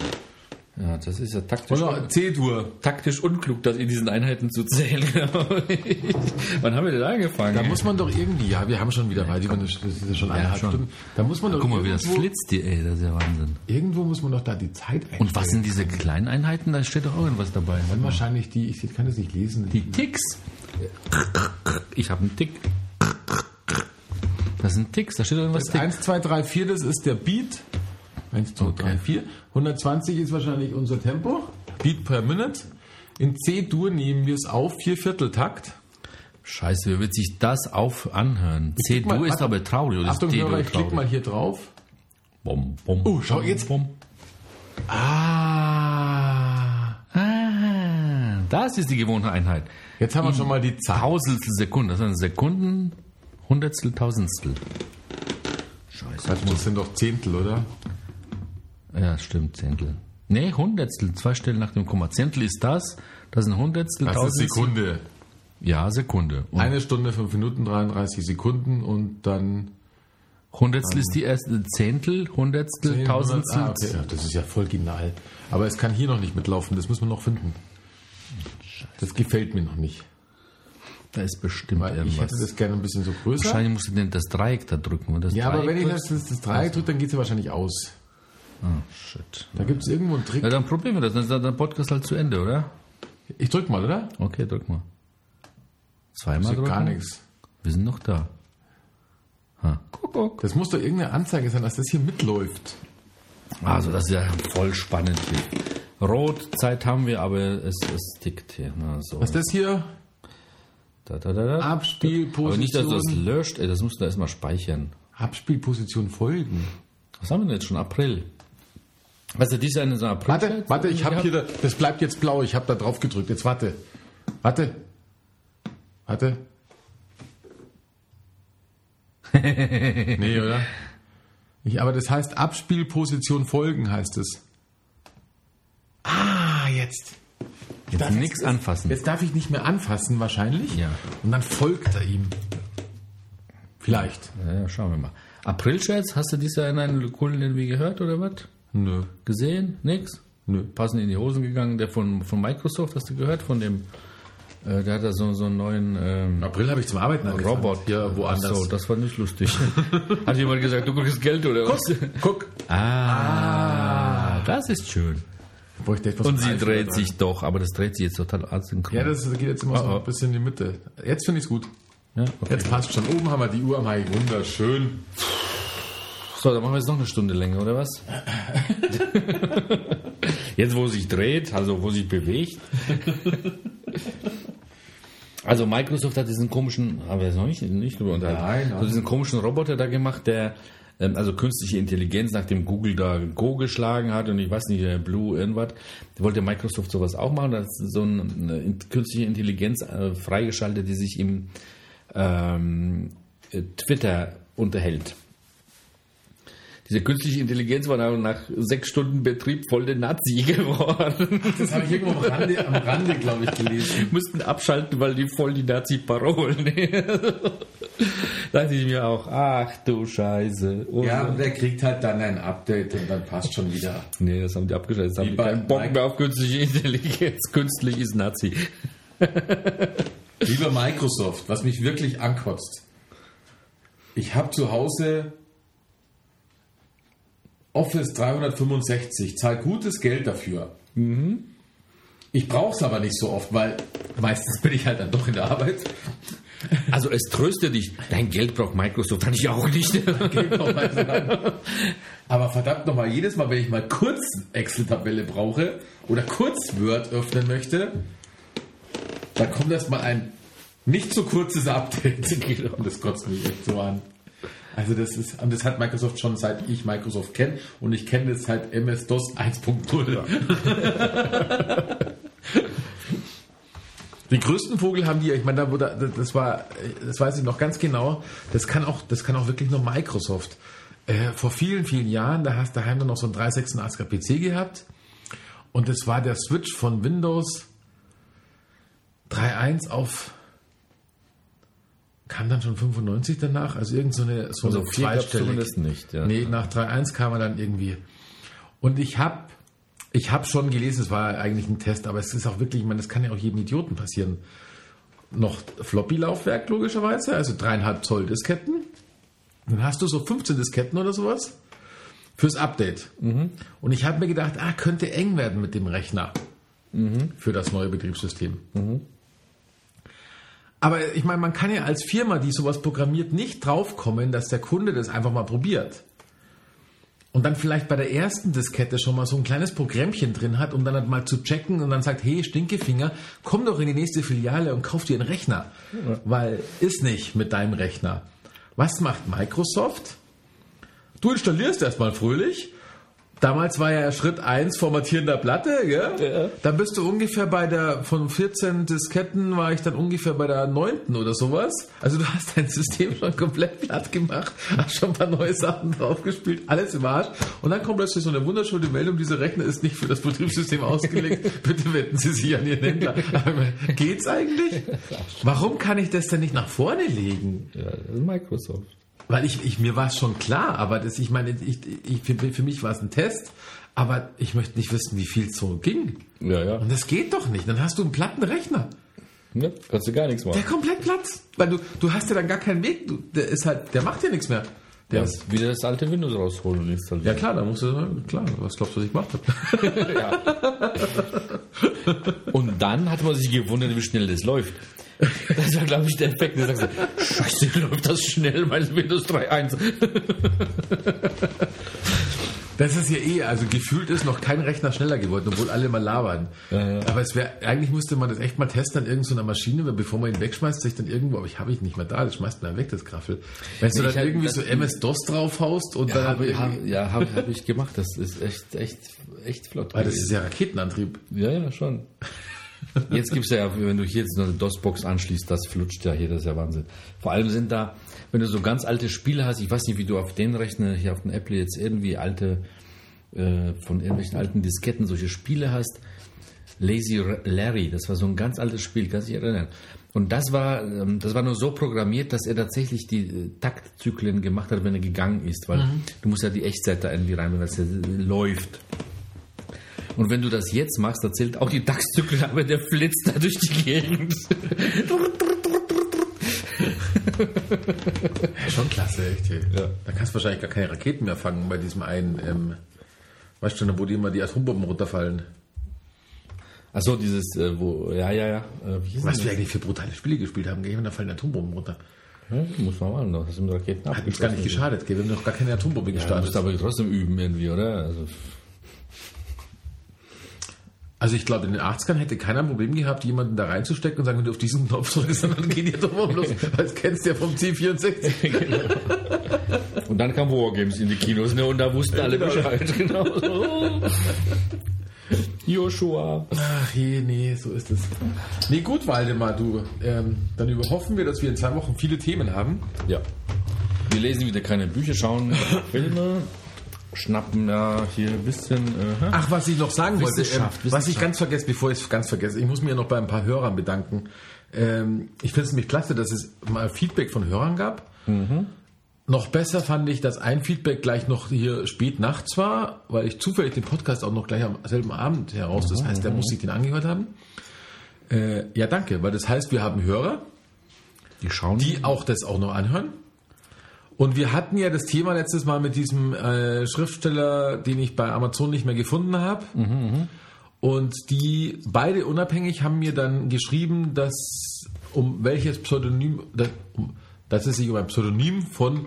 Ja, das ist ja taktisch, Oder C-Dur. taktisch unklug, das in diesen Einheiten zu zählen. Wann haben wir denn angefangen? Da muss man doch irgendwie, ja, wir haben schon wieder weit über eine Stunde, das ist ja schon eineinhalb schon. Stunden. Da muss man doch Guck mal, wie das flitzt hier, ey, das ist ja Wahnsinn. Irgendwo muss man doch da die Zeit einstellen. Und was sind diese kleinen Einheiten? Da steht doch auch irgendwas dabei. Dann wahrscheinlich die, ich kann das nicht lesen. Die Ticks. Ich habe einen Tick. Das sind Ticks, da steht irgendwas Das Tick. 1, 2, 3, 4, das ist der Beat. 1, 2, 3, 4. 120 ist wahrscheinlich unser Tempo. Beat per Minute. In C-Dur nehmen wir es auf, vier Vierteltakt. Scheiße, wie wird sich das auf anhören? klick C-Dur ist aber traurig. Oder Achtung, ist Hörer, ich klicke traurig? mal hier drauf. Bom, bom, Oh, schau jetzt. Bom. Ah. Ah, das ist die gewohnte Einheit. Jetzt haben wir schon mal die Zahl. Tausendstel Sekunde, das sind Sekunden, Hundertstel, Tausendstel. Scheiße. Das sind doch Zehntel, oder? Ja, stimmt, Zehntel. Nee, Hundertstel, zwei Stellen nach dem Komma. Zehntel ist das, das sind Hundertstel, Das ist. Sekunde. Ja, Sekunde. Und Eine Stunde, fünf Minuten, 33 Sekunden und dann Hundertstel ist die erste, Zehntel, Hundertstel, 10, Tausendstel. Ah, okay. ja, das ist ja voll genial. Aber es kann hier noch nicht mitlaufen, das müssen wir noch finden. Das gefällt mir noch nicht. Da ist bestimmt Weil ich irgendwas. hätte das gerne ein bisschen so größer. Wahrscheinlich musst du denn das Dreieck da drücken. Und das Ja, aber Dreieck wenn ich das, das, das Dreieck drücke, dann geht es ja wahrscheinlich aus. Ah, shit. Da gibt es irgendwo einen Trick. Ja, dann probieren wir das. Dann ist der Podcast halt zu Ende, oder? Ich drück mal, oder? Okay, drück mal. Zweimal drücken. gar nichts. Wir sind noch da. Ha. Kuckuck. Das muss doch irgendeine Anzeige sein, dass das hier mitläuft. Also das ist ja voll spannend hier. Rot, Zeit haben wir, aber es, es tickt hier. Na, so. Was ist das hier? Da, da, da, da. Abspielposition. Aber nicht, dass du das löscht, ey, das musst du erstmal speichern. Abspielposition folgen. Was haben wir denn jetzt schon? April. Dies ist eine so April. Warte, warte, ich habe hier, da, das bleibt jetzt blau, ich habe da drauf gedrückt. Jetzt warte. Warte. Warte. nee, oder? Ich, aber das heißt Abspielposition folgen heißt es. Ah, jetzt. Jetzt darf nichts anfassen. Jetzt darf ich nicht mehr anfassen wahrscheinlich. Ja. Und dann folgt er ihm. Vielleicht. Ja, schauen wir mal. April-Scherz, hast du dies Jahr in einem coolen irgendwie gehört oder was? Nö. Gesehen? Nix? Nö. Passend in die Hosen gegangen, der von, von Microsoft, hast du gehört? Von dem, äh, der hat da so, so einen neuen ähm, April habe ich zum Arbeiten angefangen. Robot. Hier woanders. Ach so, das war nicht lustig. hat jemand gesagt, du kriegst Geld oder was? Guck. Ah, das ist schön. Und sie dreht sich doch, aber das dreht sich jetzt total asynchron. Ja, das geht jetzt immer so Oh, oh. ein bisschen in die Mitte. Jetzt finde ich es gut. Ja, okay. Jetzt passt schon. Oben haben wir die Uhr am Hai. Wunderschön. So, dann machen wir jetzt noch eine Stunde länger, oder was? jetzt, wo sich dreht, also wo sich bewegt. Also Microsoft hat diesen komischen, haben wir jetzt noch nicht, nicht drüber unterhalten, Nein, nein. so diesen komischen Roboter da gemacht, der ähm, also künstliche Intelligenz, nachdem Google da Go geschlagen hat und ich weiß nicht, äh, Blue irgendwas, wollte Microsoft sowas auch machen, da ist so eine, eine künstliche Intelligenz äh, freigeschaltet, die sich im ähm, äh, Twitter unterhält. Diese künstliche Intelligenz war nach sechs Stunden Betrieb voll der Nazi geworden. Das habe ich irgendwo am Rande, am Rande glaube ich, gelesen. Mussten abschalten, weil die voll die Nazi-Parolen. dachte ich mir auch, ach du Scheiße. Oh, Ja, und der kriegt halt dann ein Update und dann passt schon wieder. Nee, das haben die abgeschaltet. Jetzt haben die keinen Bock Mike- mehr auf künstliche Intelligenz. Künstlich ist Nazi. Lieber Microsoft, was mich wirklich ankotzt. Ich habe zu Hause Office 365, zahle gutes Geld dafür. Ich brauche es aber nicht so oft, weil meistens bin ich halt dann doch in der Arbeit. Also es tröstet dich. Dein Geld braucht Microsoft, kann ich auch nicht. Aber verdammt nochmal, jedes Mal, wenn ich mal kurz Excel-Tabelle brauche oder kurz Word öffnen möchte, dann kommt erstmal ein nicht so kurzes Update. Und das kotzt mich echt so an. Also das ist, und das hat Microsoft schon seit ich Microsoft kenne und ich kenne das seit MS-DOS 1.0. Den größten Vogel haben die, ich meine, da wurde, das war, das weiß ich noch ganz genau, das kann auch, das kann auch wirklich nur Microsoft. Äh, vor vielen, vielen Jahren, da hast du daheim noch so einen 386er PC gehabt und das war der Switch von Windows 3.1 auf, kam dann schon 95 danach, also irgend so eine, so Also eine vier gab's zweistellig. zumindest nicht, ja. Nee, nach 3.1 kam er dann irgendwie. Und ich habe Ich habe schon gelesen, es war eigentlich ein Test, aber es ist auch wirklich, ich meine, das kann ja auch jedem Idioten passieren. Noch Floppy-Laufwerk logischerweise, also dreieinhalb Zoll Disketten. Dann hast du so 15 Disketten oder sowas fürs Update. Und ich habe mir gedacht, ah, könnte eng werden mit dem Rechner für das neue Betriebssystem. Aber ich meine, man kann ja als Firma, die sowas programmiert, nicht draufkommen, dass der Kunde das einfach mal probiert. Und dann vielleicht bei der ersten Diskette schon mal so ein kleines Programmchen drin hat, um dann halt mal zu checken und dann sagt, hey, Stinkefinger, komm doch in die nächste Filiale und kauf dir einen Rechner. Weil ist nicht mit deinem Rechner. Was macht Microsoft? Du installierst erstmal fröhlich. Damals war ja Schritt 1 Formatieren der Platte, gell? Dann bist du ungefähr bei der, von 14 Disketten war ich dann ungefähr bei der 9. oder sowas. Also du hast dein System schon komplett platt gemacht, hast schon ein paar neue Sachen draufgespielt, alles im Arsch. Und dann kommt plötzlich so eine wunderschöne Meldung, dieser Rechner ist nicht für das Betriebssystem ausgelegt. Bitte wenden Sie sich an Ihren Händler. Aber Geht's eigentlich? Warum kann ich das denn nicht nach vorne legen? Ja, Microsoft. Weil ich, ich mir war es schon klar, aber das, ich meine, ich, ich, für, für mich war es ein Test, aber ich möchte nicht wissen, wie viel so ging. Ja, ja. Und das geht doch nicht. Dann hast du einen platten Rechner. ja kannst du gar nichts Der machen. komplett Platz. Weil du, du hast ja dann gar keinen Weg. Du, der ist halt, der macht ja nichts mehr. Der Ja, ist, wieder das alte Windows rausholen und ja installieren. klar, da musst du, klar, was glaubst du, was ich gemacht habe? Und dann hat man sich gewundert, wie schnell das läuft. Das war, glaube ich, der Effekt. Der sagt so, Scheiße, läuft das schnell, mein Windows 3.1. Das ist ja eh, also gefühlt ist noch kein Rechner schneller geworden, obwohl alle mal labern. Aber es wäre, eigentlich müsste man das echt mal testen an irgendeiner Maschine, weil bevor man ihn wegschmeißt, sich dann irgendwo, aber ich habe ich nicht mehr da, das schmeißt man weg, das Graffel. Wenn du Nee, dann ich hab- irgendwie so MS-DOS draufhaust und dann Ja, halt habe irgendwie- ja, hab, hab ich gemacht. Das ist echt, echt, echt flott. weil das ist ja Raketenantrieb. Ja, ja, schon. Jetzt gibt's ja, wenn du hier jetzt eine DOS-Box anschließt, das flutscht ja hier, das ist ja Wahnsinn. Vor allem sind da, wenn du so ganz alte Spiele hast, ich weiß nicht, wie du auf den Rechner, hier auf dem Apple jetzt irgendwie alte, äh, von irgendwelchen alten Disketten solche Spiele hast. Lazy Larry, das war so ein ganz altes Spiel, kannst dich erinnern. Und das war, ähm, das war nur so programmiert, dass er tatsächlich die äh, Taktzyklen gemacht hat, wenn er gegangen ist, weil du musst ja die Echtzeit da irgendwie rein, wenn das ja läuft. Und wenn du das jetzt machst, da zählt auch die DAX-Zyklen, aber der flitzt da durch die Gegend. Schon klasse, echt. Ja. Da kannst du wahrscheinlich gar keine Raketen mehr fangen bei diesem einen, ähm, weißt du, wo die immer die Atombomben runterfallen. Achso, dieses, äh, wo, ja, ja, ja. Äh, Was wir eigentlich für brutale Spiele gespielt haben? Und da fallen Atombomben runter. Ja, muss man mal noch. Das sind Raketen Hat uns gar nicht geschadet, gell? Wir haben noch gar keine Atombombe Ja, du gestartet. musst aber trotzdem üben irgendwie, oder? Also, Also ich glaube, in den 80ern hätte keiner ein Problem gehabt, jemanden da reinzustecken und sagen, wenn du auf diesen Knopf drückst, dann gehen die Atombomben los. Das kennst du ja vom C64. und dann kam Wargames in die Kinos, ne? Und da wussten alle Bescheid. Genau. so. Joshua. Ach je, nee, so ist es. Nee, gut, Waldemar, du. Ähm, dann überhoffen wir, dass wir in zwei Wochen viele Themen haben. Ja. Wir lesen wieder keine Bücher, schauen Filme, schnappen ja hier ein bisschen. Äh? Ach, was ich noch sagen wollte, ähm, was ich ganz vergesse, bevor ich es ganz vergesse, ich muss mir noch bei ein paar Hörern bedanken. Ähm, ich finde es nämlich klasse, dass es mal Feedback von Hörern gab. Noch besser fand ich, dass ein Feedback gleich noch hier spät nachts war, weil ich zufällig den Podcast auch noch gleich am selben Abend heraus, das heißt, der muss sich den angehört haben. Äh, ja, danke, weil das heißt, wir haben Hörer, die schauen. die auch das auch noch anhören. Und wir hatten ja das Thema letztes Mal mit diesem äh, Schriftsteller, den ich bei Amazon nicht mehr gefunden habe. Und die beide unabhängig haben mir dann geschrieben, dass um welches Pseudonym, dass, dass es sich um ein Pseudonym von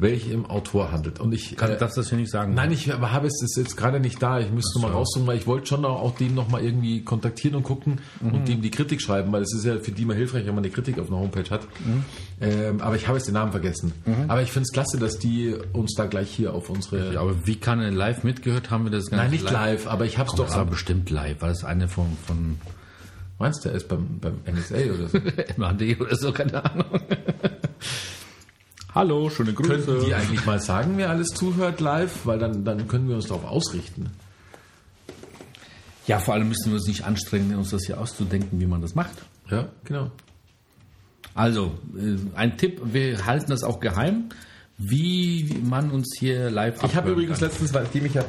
welchem Autor handelt. Und ich Kann, äh, darfst das hier nicht sagen. Nein, ich aber habe es ist jetzt gerade nicht da. Ich müsste mal raussuchen, weil ich wollte schon auch, auch dem nochmal irgendwie kontaktieren und gucken und dem die Kritik schreiben, weil es ist ja für die mal hilfreich, wenn man eine Kritik auf einer Homepage hat. Ähm, aber ich habe jetzt den Namen vergessen. Aber ich finde es klasse, dass die uns da gleich hier auf unsere. Ja, aber wie kann er live mitgehört haben wir das gar Nein, nicht live, aber ich habe es Doch, das war bestimmt live. War das eine von, von Meinst du, er ist beim, beim NSA oder so? MAD oder so, keine Ahnung. Hallo, schöne Grüße. Könnten die eigentlich mal sagen, wer alles zuhört live, weil dann, dann können wir uns darauf ausrichten. Ja, vor allem müssen wir uns nicht anstrengen, uns das hier auszudenken, wie man das macht. Ja, genau. Also, äh, ein Tipp, wir halten das auch geheim, wie man uns hier live Ich habe übrigens kann. letztens, weil ich mich ja,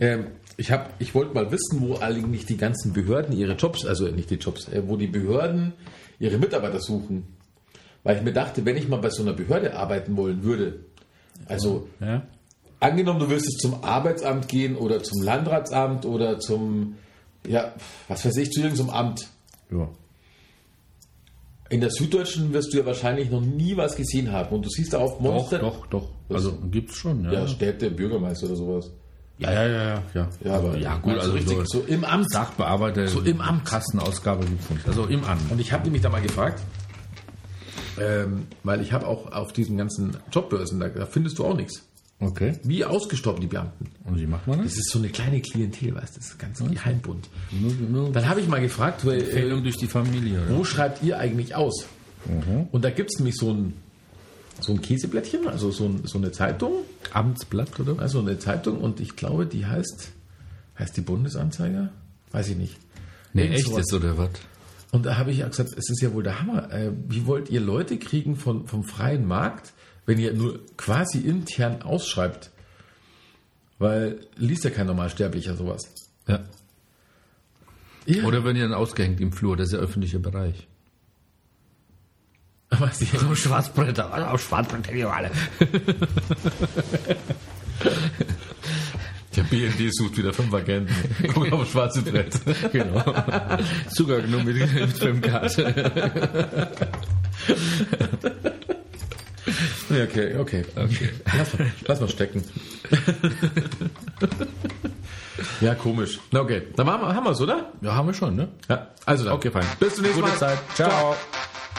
ähm, ich habe, ich wollte mal wissen, wo eigentlich die ganzen Behörden ihre Jobs, also nicht die Jobs, äh, wo die Behörden ihre Mitarbeiter suchen. Weil ich mir dachte, wenn ich mal bei so einer Behörde arbeiten wollen würde, also Ja. angenommen, du würdest zum Arbeitsamt gehen oder zum Landratsamt oder zum, ja, was weiß ich, zu irgendeinem Amt. ja. In der Süddeutschen wirst du ja wahrscheinlich noch nie was gesehen haben. Und du siehst da auf Doch, Monster. doch, doch. Also gibt's schon, ja. Ja, Städte, Bürgermeister oder sowas. Ja, ja, ja, ja. Ja, aber ja gut, so also richtig, so, so im Amt. Sachbearbeiter, So im Amt. Kassenausgabe gibt's nicht. Also im Amt. Und ich habe nämlich da mal gefragt, ähm, weil ich habe auch auf diesen ganzen Jobbörsen, da, da findest du auch nichts. Okay. Wie ausgestorben die Beamten. Und wie macht man das? Das ist so eine kleine Klientel, weißt du, das ist ganz geheimbunt. Nur, nur Dann habe ich mal gefragt, weil, äh, durch die Familie. Oder? wo schreibt ihr eigentlich aus? Und da gibt es nämlich so ein, so ein Käseblättchen, also so, ein, so eine Zeitung, Amtsblatt, oder? also eine Zeitung und ich glaube, die heißt, heißt die Bundesanzeiger? Weiß ich nicht. Nee, echtes oder was? Und da habe ich auch gesagt, es ist ja wohl der Hammer. Äh, wie wollt ihr Leute kriegen von, vom freien Markt, wenn ihr nur quasi intern ausschreibt? Weil liest ja kein Normalsterblicher sowas. Ja. Ja. Oder wenn ihr dann ausgehängt im Flur, das ist ja öffentlicher Bereich. Was ich, So Schwarzbretter, auf Schwarzbrett hätte ich auch alle. der BND sucht wieder fünf Agenten. Guck auf schwarze Brett. Genau. Zucker genommen mit, mit Filmkarte. Okay, okay. okay. Lass, mal, lass mal stecken. ja, komisch. Na okay, dann haben wir es, oder? Ja, haben wir schon, ne? Ja, also dann. Okay, fein. Bis zum nächsten Gute Mal. Zeit. Ciao. Ladies